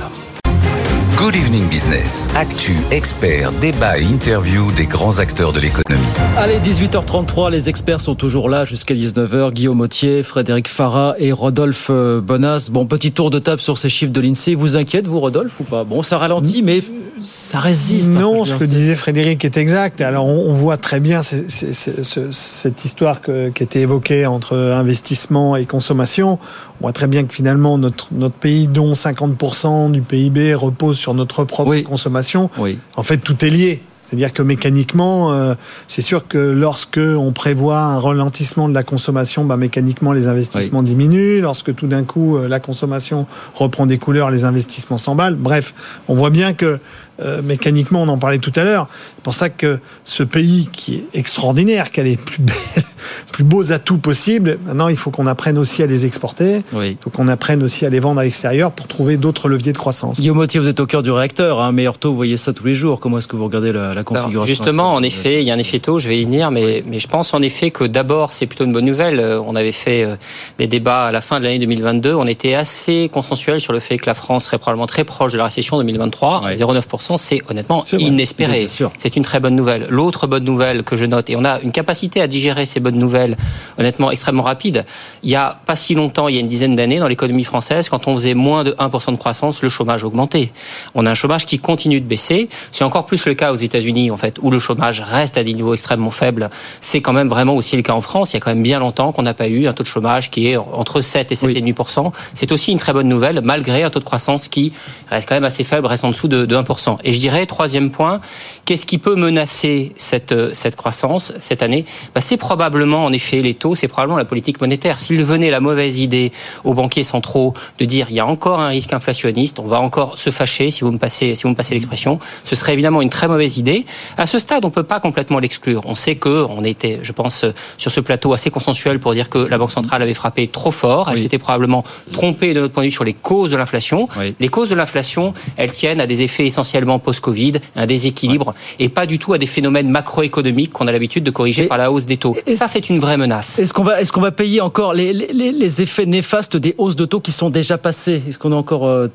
Good Evening Business. Actu, experts, débat et interview des grands acteurs de l'économie. Allez, 18h33, les experts sont toujours là jusqu'à 19h. Guillaume Autier, Frédéric Farah et Rodolphe euh, Bonas. Bon, petit tour de table sur ces chiffres de l'INSEE. Vous inquiète, vous, Rodolphe, ou pas? Bon, ça ralentit, mais ça résiste. Hein, non, ce que disait Frédéric est exact. Alors, on voit très bien cette histoire qui était évoquée entre investissement et consommation. On voit très bien que finalement, notre, notre pays, dont 50% du PIB repose sur notre propre consommation, en fait, tout est lié. C'est-à-dire que mécaniquement, euh, c'est sûr que lorsque on prévoit un ralentissement de la consommation, bah, mécaniquement les investissements diminuent. Lorsque tout d'un coup euh, la consommation reprend des couleurs, les investissements s'emballent. Bref, on voit bien que euh, mécaniquement, on en parlait tout à l'heure. C'est pour ça que ce pays qui est extraordinaire, qui a les plus, belles, *laughs* plus beaux atouts possibles, maintenant il faut qu'on apprenne aussi à les exporter. Il faut qu'on apprenne aussi à les vendre à l'extérieur pour trouver d'autres leviers de croissance. Guillaume Motier, vous êtes au cœur du réacteur. Un hein. meilleur taux, vous voyez ça tous les jours. Comment est-ce que vous regardez la, configuration Justement, en effet, il y a un effet taux, je vais y venir, mais, mais je pense en effet que d'abord, c'est plutôt une bonne nouvelle. Euh, on avait fait euh, des débats à la fin de l'année 2022. On était assez consensuel sur le fait que la France serait probablement très proche de la récession 2023. 0,9% c'est honnêtement inespéré. C'est une très bonne nouvelle. L'autre bonne nouvelle que je note, et on a une capacité à digérer ces bonnes nouvelles, honnêtement extrêmement rapide. Il y a pas si longtemps, il y a une dizaine d'années, dans l'économie française, quand on faisait moins de 1% de croissance, le chômage augmentait. On a un chômage qui continue de baisser. C'est encore plus le cas aux États-Unis, en fait, où le chômage reste à des niveaux extrêmement faibles. C'est quand même vraiment aussi le cas en France. Il y a quand même bien longtemps qu'on n'a pas eu un taux de chômage qui est entre 7 et 7,5%. C'est aussi une très bonne nouvelle, malgré un taux de croissance qui reste quand même assez faible, reste en dessous de, de 1%. Et je dirais, troisième point, qu'est-ce qui peut menacer cette, euh, cette croissance cette année bah, C'est probablement, en effet, les taux, c'est probablement la politique monétaire. S'il venait la mauvaise idée aux banquiers centraux de dire il y a encore un risque inflationniste, on va encore se fâcher, si vous me passez, si vous me passez l'expression, ce serait évidemment une très mauvaise idée. À ce stade, on peut pas complètement l'exclure. On sait que on était, je pense, sur ce plateau assez consensuel pour dire que la Banque centrale avait frappé trop fort. Elle s'était probablement trompée de notre point de vue sur les causes de l'inflation. Les causes de l'inflation, elles tiennent à des effets essentiellement post-Covid un déséquilibre, et pas du tout à des phénomènes macroéconomiques qu'on a l'habitude de corriger par la hausse des taux. Et ça, c'est une vraie menace. Est-ce qu'on va, qu'on va payer encore les, les, les, effets néfastes des hausses de taux qui sont déjà passées? Est-ce qu'on a encore euh,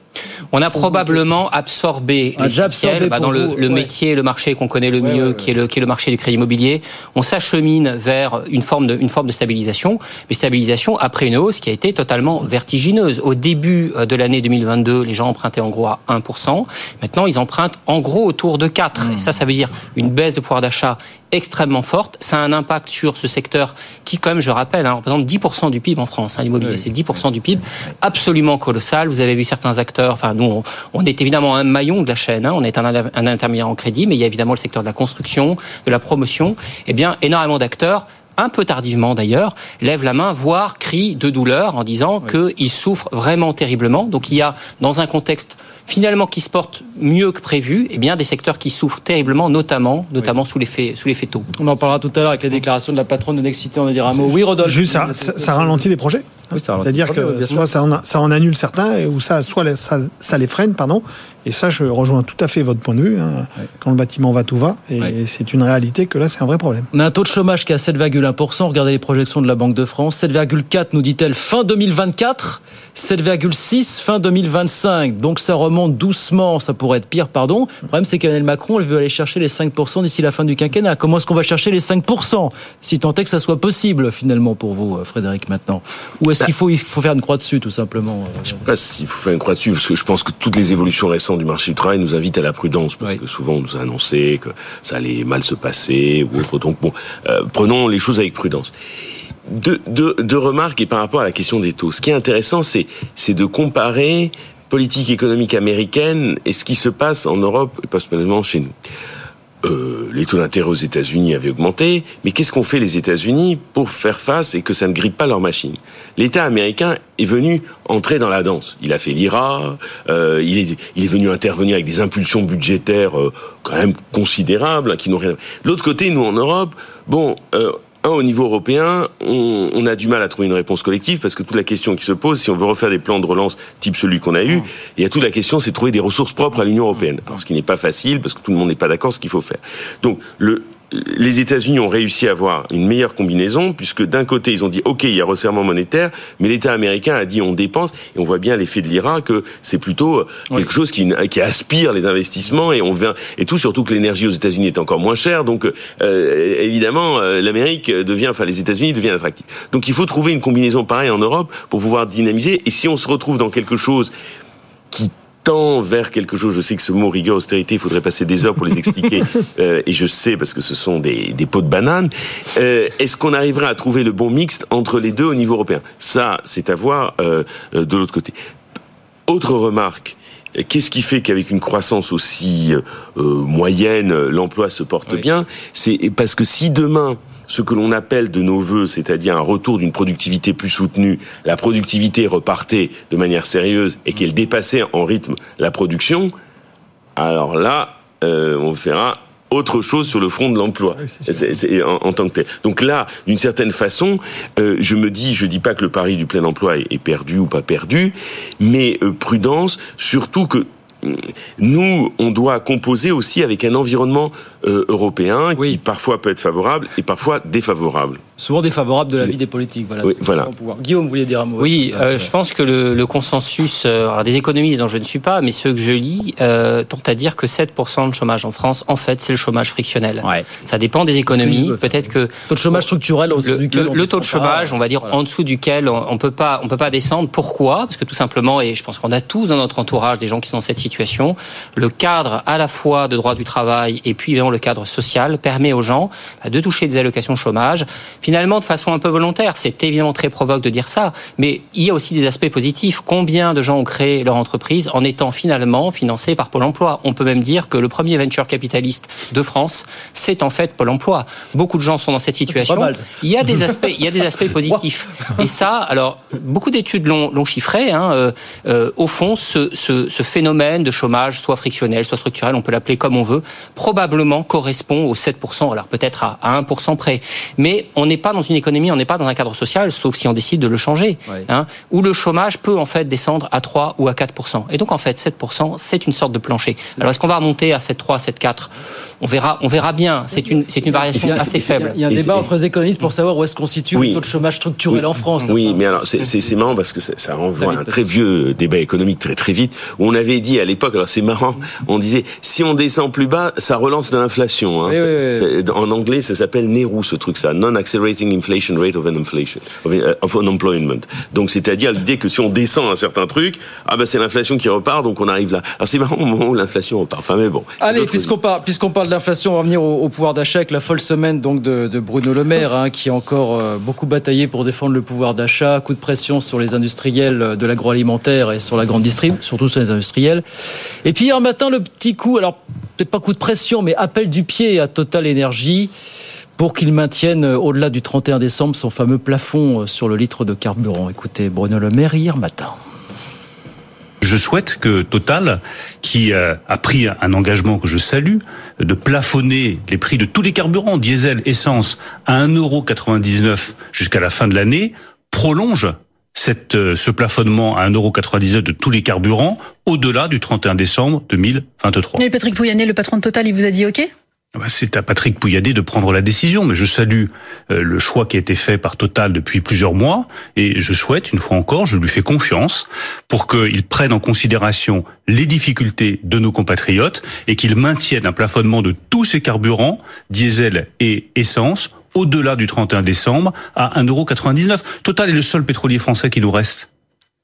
On a probablement absorbé ah, l'essentiel bah, dans le, le métier, le marché qu'on connaît le mieux, qui est le qui est le marché du crédit immobilier. On s'achemine vers une forme de une forme de stabilisation, mais stabilisation après une hausse qui a été totalement vertigineuse. Au début euh, de l'année 2022, les gens empruntaient en gros à 1%. Maintenant, ils empruntent en gros autour de 4. Et ça, ça veut dire une baisse de pouvoir d'achat extrêmement forte. Ça a un impact sur ce secteur qui, comme je rappelle, hein, représente 10% du PIB en France. Hein, L'immobilier, c'est 10% du PIB, absolument colossal. Vous avez vu certains acteurs. Enfin, nous, on, est évidemment un maillon de la chaîne. Hein, on est un, un intermédiaire en crédit, mais il y a évidemment le secteur de la construction, de la promotion. Eh bien, énormément d'acteurs un peu tardivement d'ailleurs, lève la main, voire crie de douleur en disant qu'il souffre vraiment terriblement. Donc il y a, dans un contexte finalement qui se porte mieux que prévu, eh bien des secteurs qui souffrent terriblement, notamment, notamment sous l'effet sous l'effet taux. On en parlera tout à l'heure avec les déclarations de la patronne de Nexité. On va dire un mot. Oui, Rodolphe. Juste, ça, ça, ralentit les projets. Oui, C'est-à-dire que soit ça en, ça en, annule certains, ou ça, soit ça, ça, les freine, pardon, Et ça, je rejoins tout à fait votre point de vue. Hein. Quand le bâtiment va, tout va. Et c'est une réalité que là, c'est un vrai problème. On a un taux de chômage qui est à 7,1%. Regardez les projections de la Banque de France. 7,4 nous dit-elle fin 2024. 7,6 fin 2025. Donc ça remonte doucement, ça pourrait être pire, pardon. Le problème, c'est qu'Emmanuel Macron, elle veut aller chercher les 5% d'ici la fin du quinquennat. Comment est-ce qu'on va chercher les 5% Si tant est que ça soit possible, finalement, pour vous, euh, Frédéric, maintenant Ou est-ce bah qu'il faut, il faut faire une croix dessus, tout simplement euh? Je ne sais pas s'il faut faire une croix dessus, parce que je pense que toutes les évolutions récentes du marché du travail nous invitent à la prudence, parce que souvent on nous a annoncé que ça allait mal se passer, ou autre. Donc bon, euh, prenons les choses avec prudence deux, deux, deux, remarques et par rapport à la question des taux. Ce qui est intéressant, c'est, c'est de comparer politique économique américaine et ce qui se passe en Europe et pas spécialement chez nous. Euh, les taux d'intérêt aux États-Unis avaient augmenté, mais qu'est-ce qu'ont fait les États-Unis pour faire face et que ça ne grippe pas leur machine L'État américain est venu entrer dans la danse. Il a fait l'IRA, euh, il, est, il est venu intervenir avec des impulsions budgétaires euh, quand même considérables, qui n'ont rien. De l'autre côté, nous en Europe, bon, euh, un, au niveau européen, on, on, a du mal à trouver une réponse collective parce que toute la question qui se pose, si on veut refaire des plans de relance type celui qu'on a eu, mmh. il y a toute la question, c'est de trouver des ressources propres à l'Union européenne. Alors, ce qui n'est pas facile parce que tout le monde n'est pas d'accord ce qu'il faut faire. Donc, le, les États-Unis ont réussi à avoir une meilleure combinaison, puisque d'un côté, ils ont dit, OK, il y a resserrement monétaire, mais l'État américain a dit, on dépense, et on voit bien l'effet de l'IRA, que c'est plutôt euh, quelque chose qui, qui, aspire les investissements, et on vient, et tout, surtout que l'énergie aux États-Unis est encore moins chère, donc euh, évidemment, euh, l'Amérique devient, enfin les États-Unis deviennent attractifs. Donc il faut trouver une combinaison pareille en Europe pour pouvoir dynamiser, et si on se retrouve dans quelque chose qui tend vers quelque chose. Je sais que ce mot rigueur, austérité, il faudrait passer des heures pour les expliquer. *laughs* euh, et je sais parce que ce sont des, des pots de banane. Euh, Est-ce qu'on arriverait à trouver le bon mixte entre les deux au niveau européen? Ça, c'est à voir euh, de l'autre côté. Autre remarque. Qu'est-ce qui fait qu'avec une croissance aussi euh, moyenne, l'emploi se porte oui. bien? C'est parce que si demain ce que l'on appelle de nos voeux, c'est-à-dire un retour d'une productivité plus soutenue, la productivité repartait de manière sérieuse et qu'elle dépassait en rythme la production, alors là, euh, on fera autre chose sur le front de l'emploi. Oui, en, en, tant que tel. Donc là, d'une certaine façon, euh, je me dis, je dis pas que le pari du plein emploi est, est perdu ou pas perdu, mais euh, prudence, surtout que nous, on doit composer aussi avec un environnement euh, européen oui. qui parfois peut être favorable et parfois défavorable. Souvent défavorable de la vie des politiques. Voilà. Oui, voilà. Guillaume, vous vouliez dire un mot Oui, euh, je pense que le, le consensus euh, alors des économistes dont je ne suis pas, mais ceux que je lis, euh, tente à dire que 7% de chômage en France, en fait, c'est le chômage frictionnel. Ouais. Ça dépend des économies. Peut-être que taux de chômage structurel, le, duquel le, le taux de chômage, pas, on va dire voilà. en dessous duquel on, on peut pas, on peut pas descendre. Pourquoi? Parce que tout simplement, et je pense qu'on a tous dans notre entourage des gens qui sont dans cette situation, le cadre à la fois de droit du travail et puis évidemment le cadre social permet aux gens de toucher des allocations chômage, finalement de façon un peu volontaire. C'est évidemment très provoque de dire ça, mais il y a aussi des aspects positifs. Combien de gens ont créé leur entreprise en étant finalement financés par Pôle emploi? On peut même dire que le premier venture capitaliste de France, c'est en fait Pôle emploi. Beaucoup de gens sont dans cette situation. Il y a des aspects, il y a des aspects *laughs* positifs. Et ça, alors, beaucoup d'études l'ont chiffré. Hein, euh, euh, au fond, ce, ce, ce phénomène de chômage, soit frictionnel, soit structurel, on peut l'appeler comme on veut, probablement correspond aux 7%, alors peut-être à, à 1% près. Mais on n'est pas dans une économie, on n'est pas dans un cadre social, sauf si on décide de le changer, ouais. hein, où le chômage peut en fait descendre à 3 ou à 4%. Et donc en fait, 7%, c'est une sorte de plancher. Alors est-ce qu'on va remonter à 7,3, 7,4 On verra, on verra bien. C'est une, c'est une variation a, assez faible. Il y a un débat entre les économistes pour savoir où est-ce qu'on situe oui. le taux de chômage structurel oui. en France. Oui, mais alors c'est marrant parce que ça, ça renvoie à un très vieux débat économique très très vite où on avait dit à l'époque, alors c'est marrant, on disait si on descend plus bas, ça relance de l'inflation. Hein. Oui, oui, en anglais, ça s'appelle NERU ce truc ça, non-accelerating inflation rate of inflation, of unemployment. Donc c'est-à-dire l'idée que si on descend un certain truc, ah ben c'est l'inflation qui repart, donc on arrive là. Alors c'est marrant au moment où l'inflation repart. Enfin mais bon. Allez, puisqu'on parle, puisqu'on parle d'inflation, on va venir au, au, pouvoir d'achat avec la folle semaine donc de, de Bruno Le Maire, hein, qui a encore euh, beaucoup bataillé pour défendre le pouvoir d'achat, coup de pression sur les industriels de l'agroalimentaire et sur la grande distrib, surtout sur les industriels. Et puis hier matin, le petit coup, alors peut-être pas coup de pression, mais appel du pied à Total Énergie pour qu'il maintienne au-delà du 31 décembre son fameux plafond sur le litre de carburant. Écoutez, Bruno Le Maire hier matin. Je souhaite que Total, qui a pris un engagement que je salue, de plafonner les prix de tous les carburants, diesel, essence, à 1,99€ jusqu'à la fin de l'année, prolonge cette, euh, ce plafonnement à 1,99€ de tous les carburants au-delà du 31 décembre 2023. Et Patrick Pouyanné, le patron de Total, il vous a dit OK? Ah bah, c'est à Patrick Pouyanné de prendre la décision, mais je salue euh, le choix qui a été fait par Total depuis plusieurs mois, et je souhaite, une fois encore, je lui fais confiance pour qu'il prenne en considération les difficultés de nos compatriotes et qu'il maintienne un plafonnement de tous ces carburants, diesel et essence, au-delà du 31 décembre à 1,99€. Total est le seul pétrolier français qui nous reste.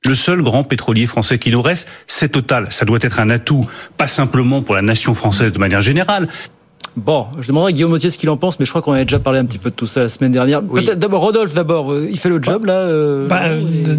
Le seul grand pétrolier français qui nous reste, c'est Total. Ça doit être un atout, pas simplement pour la nation française de manière générale, Bon, je demanderai à Guillaume Motier ce qu'il en pense, mais je crois qu'on a déjà parlé un petit peu de tout ça la semaine dernière. D'abord, Rodolphe, d'abord, euh, il fait le job là euh, bah,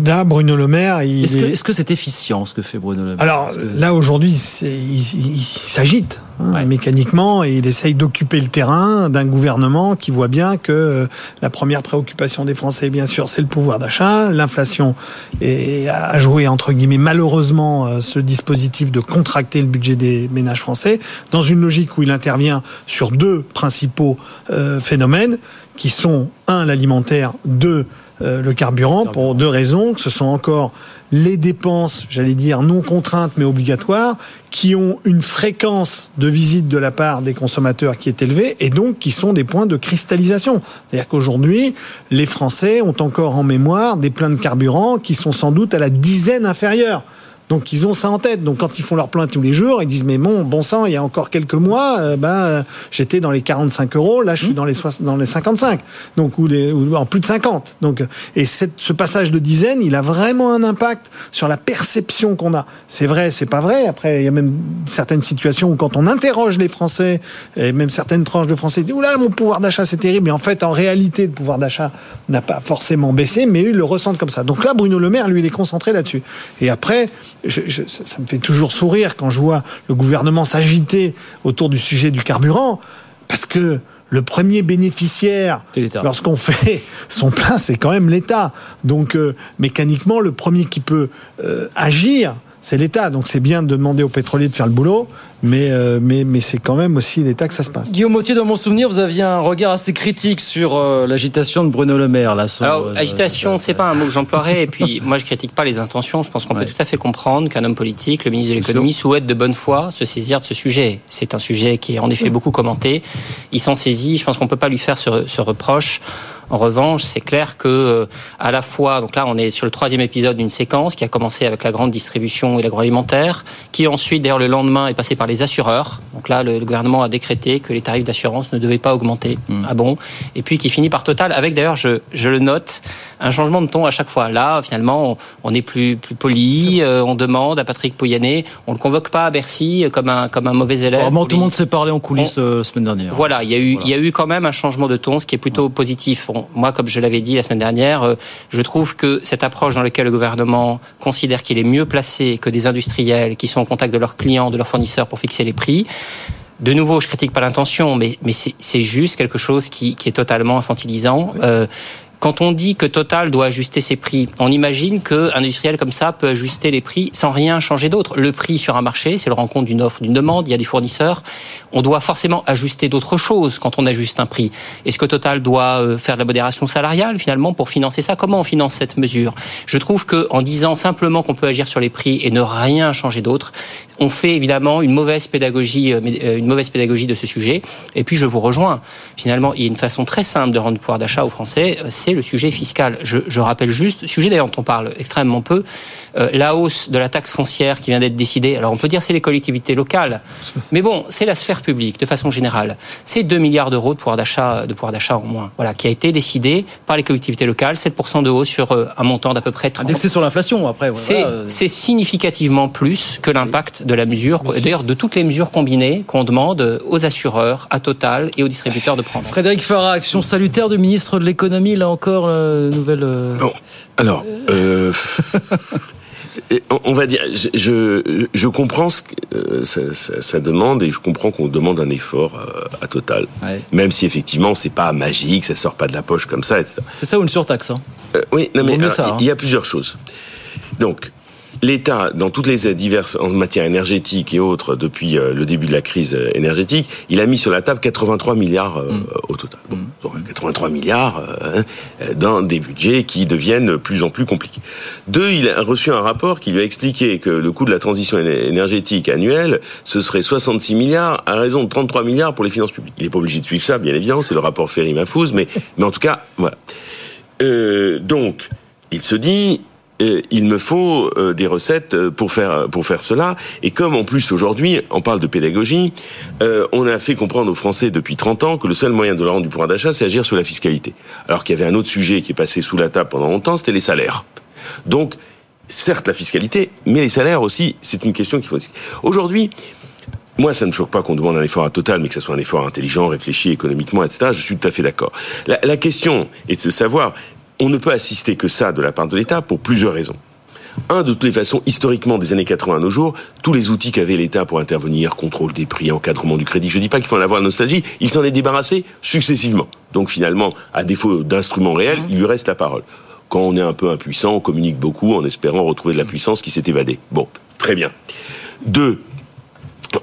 Là, Bruno Le Maire. Est-ce que c'est efficient ce que fait Bruno Le Maire? Alors là, aujourd'hui, il s'agite. Hein, mécaniquement et il essaye d'occuper le terrain d'un gouvernement qui voit bien que euh, la première préoccupation des Français, bien sûr, c'est le pouvoir d'achat. L'inflation a joué, entre guillemets, malheureusement, euh, ce dispositif de contracter le budget des ménages français dans une logique où il intervient sur deux principaux euh, phénomènes qui sont, un, l'alimentaire, deux, le carburant, pour deux raisons. Ce sont encore les dépenses, j'allais dire non contraintes mais obligatoires, qui ont une fréquence de visite de la part des consommateurs qui est élevée et donc qui sont des points de cristallisation. C'est-à-dire qu'aujourd'hui, les Français ont encore en mémoire des pleins de carburant qui sont sans doute à la dizaine inférieure donc ils ont ça en tête. Donc quand ils font leur plein tous les jours, ils disent mais bon, bon sang, il y a encore quelques mois, euh, ben j'étais dans les 45 euros, là je suis dans les dans les 55, donc ou, en plus de 50. Donc et cette, ce passage de dizaine, il a vraiment un impact sur la perception qu'on a. C'est vrai, c'est pas vrai. Après, il y a même certaines situations où quand on interroge les Français et même certaines tranches de Français disent oula mon pouvoir d'achat c'est terrible. Et en fait, en réalité, le pouvoir d'achat n'a pas forcément baissé, mais ils le ressentent comme ça. Donc là, Bruno Le Maire, lui, il est concentré là-dessus. Et après je, ça me fait toujours sourire quand je vois le gouvernement s'agiter autour du sujet du carburant, parce que le premier bénéficiaire, lorsqu'on *laughs* fait son plein, c'est quand même l'État. Donc euh, mécaniquement, le premier qui peut euh, agir, c'est l'État. Donc c'est bien de demander aux pétroliers de faire le boulot, mais, euh, mais, mais c'est quand même aussi l'État que ça se passe. Guillaume Motier, dans mon souvenir, vous aviez un regard assez critique sur euh, l'agitation de Bruno Le Maire. Là, Alors, euh, agitation, c'est pas un mot que j'emploierais. et puis, *laughs* moi, je critique pas les intentions. Je pense qu'on peut tout à fait comprendre qu'un homme politique, le ministre de l'économie, souhaite de bonne foi se saisir de ce sujet. C'est un sujet qui est en effet beaucoup commenté. Il s'en saisit. Je pense qu'on peut pas lui faire ce, ce reproche. En revanche, c'est clair que à la fois, donc là, on est sur le troisième épisode d'une séquence qui a commencé avec la grande distribution et l'agroalimentaire, qui ensuite, d'ailleurs, le lendemain, est passé par les assureurs. Donc là, le, gouvernement a décrété que les tarifs d'assurance ne devaient pas augmenter. Hmm. Ah bon? Et puis qui finit par Total, avec d'ailleurs, je, je, le note, un changement de ton à chaque fois. Là, finalement, on, est plus, plus poli, euh, on demande à Patrick Pouyanné, on le convoque pas à Bercy comme un, comme un mauvais élève. Vraiment, tout le monde s'est parlé en coulisses la euh, semaine dernière. Voilà, il y, a eu, il y a eu quand même un changement de ton, ce qui est plutôt positif. Moi, comme je l'avais dit la semaine dernière, euh, je trouve que cette approche dans laquelle le gouvernement considère qu'il est mieux placé que des industriels qui sont en contact de leurs clients, de leurs fournisseurs pour fixer les prix, de nouveau, je critique pas l'intention, mais, mais c'est juste quelque chose qui, qui est totalement infantilisant. Euh, quand on dit que Total doit ajuster ses prix, on imagine qu'un industriel comme ça peut ajuster les prix sans rien changer d'autre. Le prix sur un marché, c'est le rencontre d'une offre, d'une demande, il y a des fournisseurs. On doit forcément ajuster d'autres choses quand on ajuste un prix. Est-ce que Total doit euh, faire de la modération salariale finalement pour financer ça? Comment on finance cette mesure? Je trouve qu'en disant simplement qu'on peut agir sur les prix et ne rien changer d'autre, on fait évidemment une mauvaise pédagogie, euh, euh, une mauvaise pédagogie de ce sujet. Et puis je vous rejoins. Finalement, il y a une façon très simple de rendre pouvoir d'achat aux Français, le sujet fiscal. Je, rappelle juste, sujet d'ailleurs dont on parle extrêmement peu, euh, la hausse de la taxe foncière qui vient d'être décidée. Alors on peut dire c'est les collectivités locales, mais bon, c'est la sphère publique de façon générale. C'est 2 milliards d'euros de pouvoir d'achat, de pouvoir d'achat en moins. Voilà, qui a été décidé par les collectivités locales, 7% de hausse sur un montant d'à peu près 30. C'est sur l'inflation après. c'est significativement plus que l'impact de la mesure, d'ailleurs de toutes les mesures combinées qu'on demande aux assureurs, à Total et aux distributeurs de prendre. Frédéric Farah, action salutaire du ministre de l'économie, là encore, nouvelle. Euh, bon, alors. Euh, *laughs* on va dire, je, je, comprends ce que euh, ça, demande et je comprends qu'on demande un effort à Total, même si effectivement c'est pas magique, ça sort pas de la poche comme ça, etc. C'est ça ou une surtaxe hein Oui, non mais il y a plusieurs choses. Donc, l'État, dans toutes les aides diverses en matière énergétique et autres, depuis euh, le début de la crise euh, énergétique, il a mis sur la table 83 milliards euh, Mm. au total. Bon, donc 83 milliards euh, hein, dans des budgets qui deviennent de plus en plus compliqués. Deux, il a reçu un rapport qui lui a expliqué que le coût de la transition éner- énergétique annuelle, ce serait 66 milliards à raison de 33 milliards pour les finances publiques. Il n'est pas obligé de suivre ça, bien évidemment, c'est le rapport Ferry-Mafouz, mais, mais en tout cas, voilà. Euh, donc, il se dit, euh, il me faut euh, des recettes euh, pour faire pour faire cela. Et comme en plus aujourd'hui, on parle de pédagogie, euh, on a fait comprendre aux Français depuis 30 ans que le seul moyen de leur rendre du pouvoir d'achat, c'est agir sur la fiscalité. Alors qu'il y avait un autre sujet qui est passé sous la table pendant longtemps, c'était les salaires. Donc, certes la fiscalité, mais les salaires aussi, c'est une question qu'il faut. Aujourd'hui, moi, ça ne choque pas qu'on demande un effort à total, mais que ce soit un effort intelligent, réfléchi économiquement, etc. Je suis tout à fait d'accord. La, la question est de savoir, on ne peut assister que ça de la part de l'État pour plusieurs raisons. Un, de toutes les façons, historiquement, des années 80 à nos jours, tous les outils qu'avait l'État pour intervenir, contrôle des prix, encadrement du crédit, je dis pas qu'il faut en avoir la nostalgie, il s'en est débarrassé successivement. Donc finalement, à défaut d'instruments réels, il lui reste la parole. Quand on est un peu impuissant, on communique beaucoup en espérant retrouver de la puissance qui s'est évadée. Bon, très bien. Deux,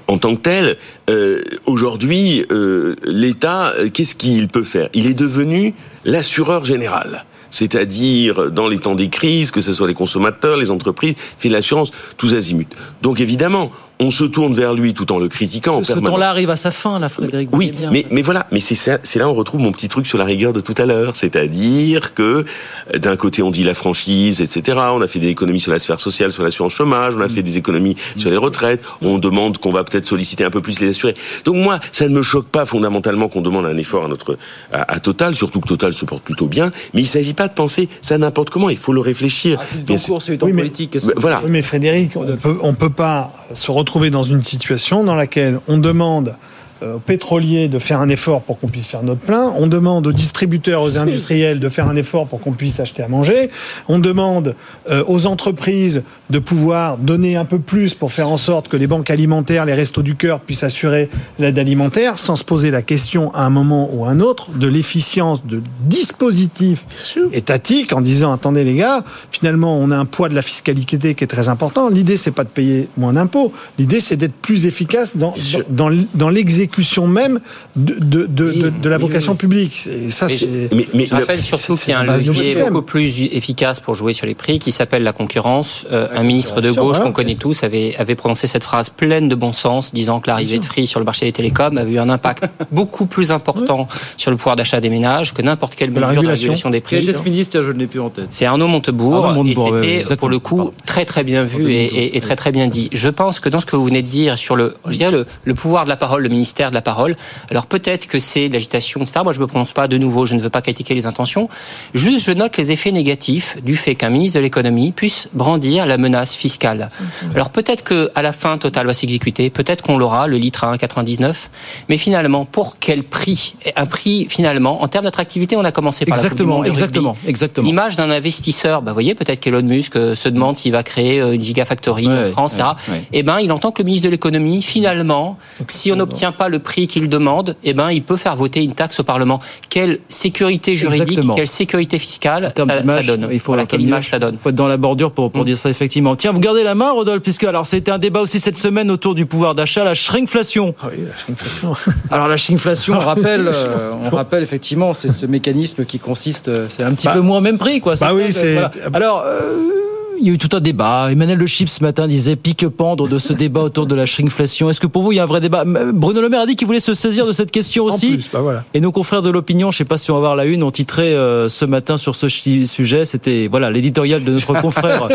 en tant que tel, euh, aujourd'hui, euh, l'État, euh, qu'est-ce qu'il peut faire? Il est devenu l'assureur général. C'est-à-dire, dans les temps des crises, que ce soit les consommateurs, les entreprises, fait l'assurance, tous azimuts. Donc évidemment, on se tourne vers lui tout en le critiquant Ce, ce temps-là arrive à sa fin, là, Frédéric. Oui, bien. mais, mais voilà, mais c'est ça, c'est là où on retrouve mon petit truc sur la rigueur de tout à l'heure, c'est-à-dire que euh, d'un côté on dit la franchise, etc. On a fait des économies sur la sphère sociale, sur l'assurance chômage, on a fait des économies sur les retraites. On demande qu'on va peut-être solliciter un peu plus les assurés. Donc moi, ça ne me choque pas fondamentalement qu'on demande un effort à notre à, à Total, surtout que Total se porte plutôt bien. Mais il s'agit pas de penser ça n'importe comment. Il faut le réfléchir. Ah, c'est le c'est le temps Oui, mais- politique. qu'est-ce Bah, voilà. Oui, mais Frédéric, on peut, on peut pas se retrouver dans une situation dans laquelle on demande aux pétroliers de faire un effort pour qu'on puisse faire notre plein, on demande aux distributeurs, aux *laughs* industriels de faire un effort pour qu'on puisse acheter à manger, on demande euh, aux entreprises de pouvoir donner un peu plus pour faire en sorte que les banques alimentaires, les restos du cœur puissent assurer l'aide alimentaire sans se poser la question à un moment ou à un autre de l'efficience de dispositifs étatiques en disant attendez les gars, finalement on a un poids de la fiscalité qui est très important. L'idée c'est pas de payer moins d'impôts, l'idée c'est d'être plus efficace dans dans, dans, dans l'exécution même de, de, de, de, de la vocation publique. Et ça Mais c'est je- je rappelle surtout qu'il y a un levier système. beaucoup plus efficace pour jouer sur les prix qui s'appelle la concurrence. Euh, un ministre de gauche qu'on connaît tous avait, avait prononcé cette phrase pleine de bon sens, disant que l'arrivée de Free sur le marché des télécoms avait eu un impact *laughs* beaucoup plus important sur le pouvoir d'achat des ménages que n'importe quelle mesure de régulation. des prix. ce ministre Je ne l'ai plus en tête. C'est Arnaud Montebourg, Arnaud Montebourg, et c'était pour le coup très très bien vu et, et- et très très bien dit. Je pense que dans ce que vous venez de dire sur le, je dirais le, le pouvoir de la parole, le ministère de la parole, alors peut-être que c'est de l'agitation, etc. Moi je me prononce pas de nouveau, je ne veux pas critiquer les intentions. Juste je note les effets négatifs du fait qu'un ministre de l'économie puisse brandir la menace fiscale. Alors peut-être que à la fin Total va s'exécuter, peut-être qu'on l'aura le litre à 1,99, mais finalement pour quel prix? Un prix finalement en termes d'attractivité, on a commencé par la Exactement, Monde de rugby. exactement, exactement. L'image d'un investisseur, bah, vous voyez, peut-être qu'Elon Musk euh, se demande s'il va créer euh, une gigafactory en France, ouais, etc. ouais. Eh ben, il entend que le ministre de l'économie, finalement, si on n'obtient pas le prix qu'il demande, eh ben, il peut faire voter une taxe au Parlement. Quelle sécurité juridique, Exactement. quelle sécurité fiscale ça, donne Il faut Voilà, quelle image ça donne faut être dans la bordure pour, pour dire ça effectivement. Tiens, vous gardez la main, Rodolphe, puisque alors c'était un débat aussi cette semaine autour du pouvoir d'achat, la shrinkflation. Ah oui, la shrinkflation. *laughs* Alors la shrinkflation, on rappelle, *laughs* euh, on rappelle effectivement, c'est ce mécanisme qui consiste, euh, c'est un petit Bah- peu moins au même prix, quoi. Bah oui, ça, c'est- voilà. Alors. euh, il y a eu tout un débat. Emmanuel Le Chip ce matin disait pique-pendre de ce débat autour de la shrinkflation. Est-ce que pour vous il y a un vrai débat? Bruno Le Maire a dit qu'il voulait se saisir de cette question aussi. plus, bah voilà. Et nos confrères de l'opinion, je ne sais pas si on va voir la une, ont titré euh, ce matin sur ce sujet. C'était voilà l'éditorial de notre *laughs* confrère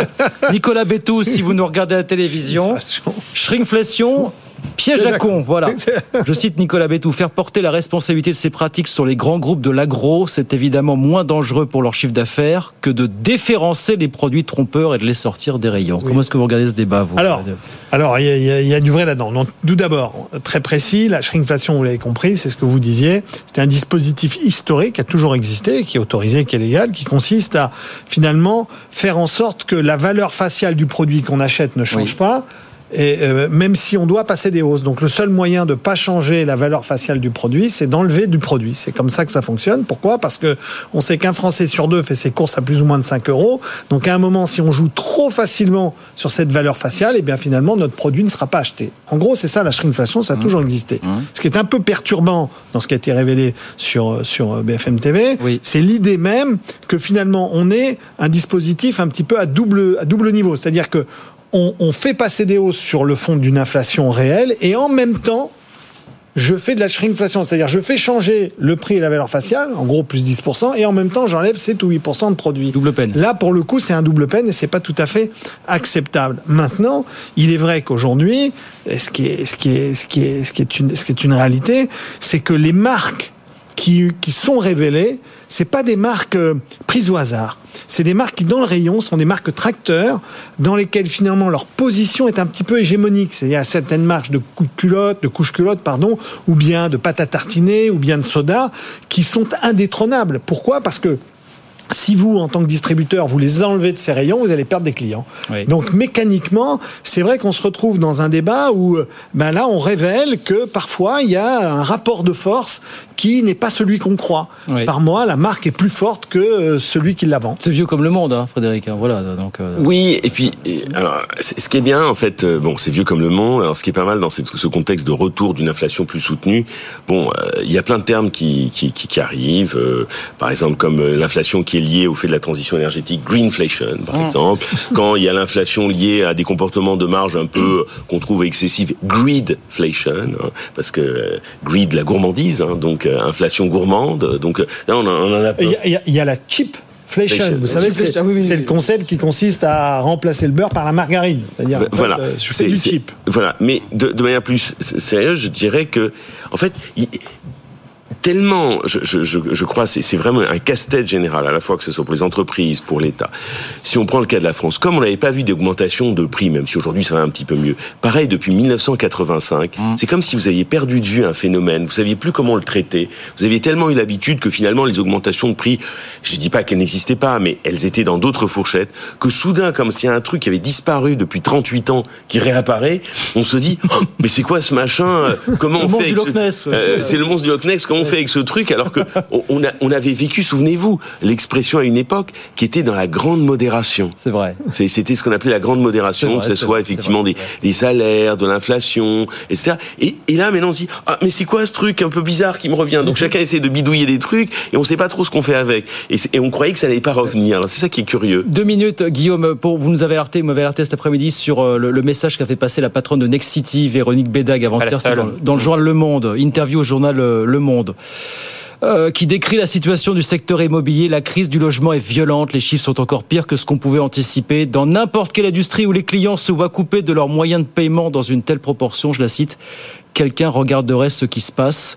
Nicolas Bétou, si vous nous regardez à la télévision. Shrinkflation. Piège à con, voilà. *laughs* Je cite Nicolas Bétou. Faire porter la responsabilité de ces pratiques sur les grands groupes de l'agro, c'est évidemment moins dangereux pour leur chiffre d'affaires que de déférencer les produits trompeurs et de les sortir des rayons. Comment est-ce que vous regardez ce débat, vous Alors, alors il y, a- y y du vrai là-dedans. Tout d'abord, très précis, la shrinkflation, vous l'avez compris, c'est ce que vous disiez. C'est un dispositif historique qui a toujours existé, qui est autorisé, qui est légal, qui consiste à finalement faire en sorte que la valeur faciale du produit qu'on achète ne change pas et euh, même si on doit passer des hausses. Donc le seul moyen de pas changer la valeur faciale du produit, c'est d'enlever du produit. C'est comme ça que ça fonctionne. Pourquoi? Parce que on sait qu'un Français sur deux fait ses courses à plus ou moins de 5 euros. Donc à un moment, si on joue trop facilement sur cette valeur faciale, et eh bien finalement notre produit ne sera pas acheté. En gros, c'est ça la shrinkflation, ça a Mmh. toujours existé. Ce qui est un peu perturbant dans ce qui a été révélé sur sur BFM TV, c'est l'idée même que finalement on est un dispositif un petit peu à double à double niveau, c'est-à-dire que on, on fait passer des hausses sur le fond d'une inflation réelle et en même temps je fais de la shrinkflation, c'est-à-dire je fais changer le prix et la valeur faciale, en gros plus 10%, et en même temps j'enlève 7 ou 8% de produits. Double peine. Là, pour le coup, c'est un double peine et c'est pas tout à fait acceptable. Maintenant, il est vrai qu'aujourd'hui, ce qui est, ce qui est, ce qui est, ce qui est une, ce qui est une réalité, c'est que les marques qui, qui sont révélées, c'est pas des marques euh, prises au hasard. C'est des marques qui, dans le rayon, sont des marques tracteurs, dans lesquelles finalement leur position est un petit peu hégémonique. C'est-à-dire, il y a certaines marques de culotte, de couches culottes, pardon, ou bien de pâte à tartiner, ou bien de soda, qui sont indétrônables. Pourquoi? Parce que si vous, en tant que distributeur, vous les enlevez de ces rayons, vous allez perdre des clients. Oui. Donc mécaniquement, c'est vrai qu'on se retrouve dans un débat où, euh, ben là, on révèle que parfois il y a un rapport de force qui n'est pas celui qu'on croit. Oui. Par moi, la marque est plus forte que euh, celui qui la vend. C'est vieux comme le monde, hein, Frédéric. hein, Voilà, donc. euh, Oui, et puis et, alors ce qui est bien en fait, euh, bon, c'est vieux comme le monde. Alors ce qui est pas mal dans ce contexte de retour d'une inflation plus soutenue, bon, euh, il y a plein de termes qui qui, qui, qui arrivent. euh, par exemple, comme euh, l'inflation qui est liée au fait de la transition énergétique, greenflation, par Mm. exemple. *laughs* Quand il y a l'inflation liée à des comportements de marge un peu euh, qu'on trouve excessifs, greedflation, hein, parce que euh, greed, la gourmandise, hein, donc euh, inflation gourmande. Donc là, on en, on en a. Il y, a- y la Inflation. vous savez, c'est Cheapflation, oui, oui, c'est oui. le concept qui consiste à remplacer le beurre par la margarine. C'est-à-dire, en fait, voilà, euh, je fais C'est- du cheap. Voilà, mais de, de manière plus sérieuse, je dirais que, en fait, il- tellement, je, je, je, je crois, c'est vraiment un casse-tête général, à la fois que ce soit pour les entreprises, pour l'État. Si on prend le cas de la France, comme on n'avait pas vu d'augmentation de prix, même si aujourd'hui ça va un petit peu mieux, pareil depuis 1985, c'est comme si vous aviez perdu de vue un phénomène, vous saviez plus comment le traiter, vous aviez tellement eu l'habitude que finalement les augmentations de prix, je dis pas qu'elles n'existaient pas, mais elles étaient dans d'autres fourchettes, que soudain, comme s'il y a un truc qui avait disparu depuis 38 ans, qui réapparaît, on se dit, Oh, mais c'est quoi ce machin euh, Comment on fait ce-. Euh, C'est le monstre du Loch Ness. Comment on fait avec ce truc alors que *laughs* on- on, a, on avait vécu, souvenez-vous, l'expression à une époque qui était dans la grande modération. C'est vrai. C'était ce qu'on appelait la grande modération, vrai, que ce soit vrai, effectivement des, des salaires, de l'inflation, etc. Et, et là, maintenant, on se dit, ah, mais c'est quoi ce truc un peu bizarre qui me revient? Donc *laughs* chacun essaie de bidouiller des trucs et on sait pas trop ce qu'on fait avec. Et, on croyait que ça n'allait pas revenir. Alors c'est ça qui est curieux. Deux minutes, Guillaume, pour, vous nous avez alerté, vous m'avez alerté cet après-midi sur euh, le, le message qu'a fait passer la patronne de Next City, Véronique Bédag, avant-hier, dans, dans le journal Le Monde, interview au journal euh, Le Monde. Euh, qui décrit la situation du secteur immobilier. La crise du logement est violente. Les chiffres sont encore pires que ce qu'on pouvait anticiper. Dans n'importe quelle industrie où les clients se voient couper de leurs moyens de paiement dans une telle proportion, je la cite, quelqu'un regarderait ce qui se passe.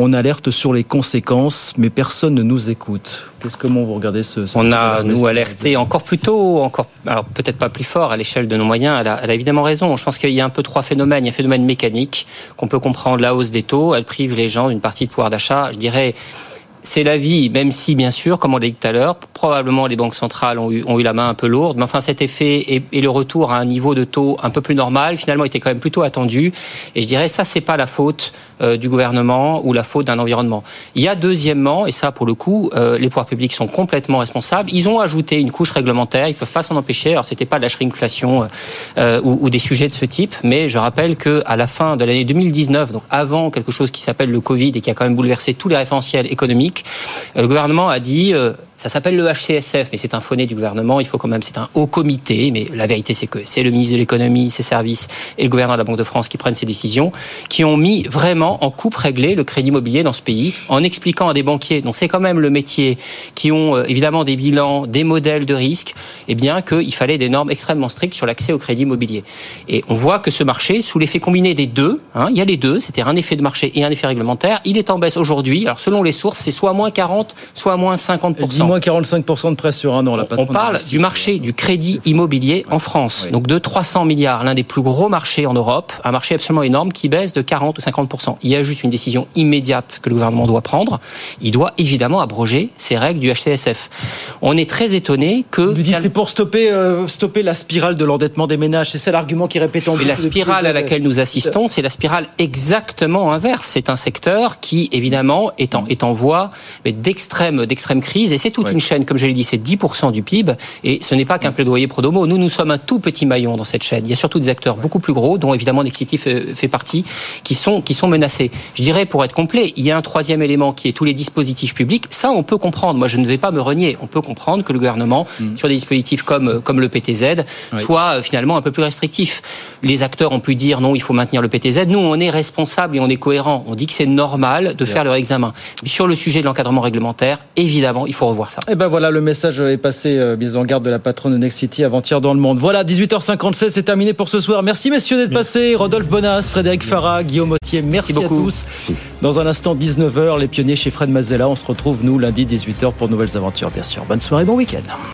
On alerte sur les conséquences, mais personne ne nous écoute. Qu'est-ce comment vous regardez ce, ce On a, nous, alerté encore plus tôt, encore, alors peut-être pas plus fort à l'échelle de nos moyens. Elle a, elle a évidemment raison. Je pense qu'il y a un peu trois phénomènes. Il y a un phénomène mécanique qu'on peut comprendre. La hausse des taux, elle prive les gens d'une partie de pouvoir d'achat. Je dirais, c'est la vie, même si, bien sûr, comme on l'a dit tout à l'heure, probablement les banques centrales ont eu, ont eu la main un peu lourde. Mais enfin, cet effet et, et le retour à un niveau de taux un peu plus normal, finalement, était quand même plutôt attendu. Et je dirais, ça, c'est pas la faute du gouvernement ou la faute d'un environnement. Il y a deuxièmement, et ça, pour le coup, euh, les pouvoirs publics sont complètement responsables. Ils ont ajouté une couche réglementaire. Ils peuvent pas s'en empêcher. Alors, c'était pas de la shrinkflation euh, ou, des sujets de ce type, mais je rappelle que à la fin de l'année 2019, donc avant quelque chose qui s'appelle le Covid et qui a quand même bouleversé tous les référentiels économiques, euh, le gouvernement a dit euh, ça s'appelle le HCSF, mais c'est un phoné du gouvernement. Il faut quand même, c'est un haut comité. Mais la vérité, c'est que c'est le ministre de l'économie, ses services et le gouverneur de la Banque de France qui prennent ces décisions, qui ont mis vraiment en coupe réglée le crédit immobilier dans ce pays, en expliquant à des banquiers, dont c'est quand même le métier, qui ont euh, évidemment des bilans, des modèles de risque, eh bien qu'il fallait des normes extrêmement strictes sur l'accès au crédit immobilier. Et on voit que ce marché, sous l'effet combiné des deux, hein, il y a les deux, c'était un effet de marché et un effet réglementaire, il est en baisse aujourd'hui. Alors selon les sources, c'est soit moins 40, soit moins 50%. Moins 45% de prêts sur un an. On parle du marché du crédit immobilier en France. Donc de 300 milliards, l'un des plus gros marchés en Europe, un marché absolument énorme qui baisse de 40 ou 50%. Il y a juste une décision immédiate que le gouvernement doit prendre. Il doit évidemment abroger ces règles du HCSF. On est très étonné que... On dit c'est pour stopper, euh, stopper la spirale de l'endettement des ménages. C'est ça l'argument qui répète en Mais la spirale à laquelle nous assistons, c'est la spirale exactement inverse. C'est un secteur qui, évidemment, est en, est en voie d'extrême, d'extrême crise. Et c'est toute une chaîne, comme je l'ai dit, c'est 10% du PIB. Et ce n'est pas qu'un plaidoyer pro domo. Nous, nous sommes un tout petit maillon dans cette chaîne. Il y a surtout des acteurs beaucoup plus gros, dont évidemment Nexity fait, fait partie, qui sont, qui sont menacés. Je dirais, pour être complet, il y a un troisième élément qui est tous les dispositifs publics. Ça, on peut comprendre. Moi, je ne vais pas me renier. On peut comprendre que le gouvernement, mm. sur des dispositifs comme, comme le PTZ, soit euh, finalement un peu plus restrictif. Les acteurs ont pu dire non, il faut maintenir le PTZ. Nous, on est responsable et on est cohérent. On dit que c'est normal de faire leur examen. Mais sur le sujet de l'encadrement réglementaire, évidemment, il faut revoir ça. Et eh ben voilà, le message est passé, euh, mise en garde de la patronne de Next City avant-hier dans le monde. Voilà, 18h56, c'est terminé pour ce soir. Merci messieurs d'être passés. Rodolphe Bonas, Frédéric Farah, Guillaume Autier, merci, beaucoup. à tous. Dans un instant, 19h, les pionniers chez Fred Mazella. On se retrouve, nous, lundi, 18h pour nouvelles aventures, bien sûr. Bonne soirée, bon week-end.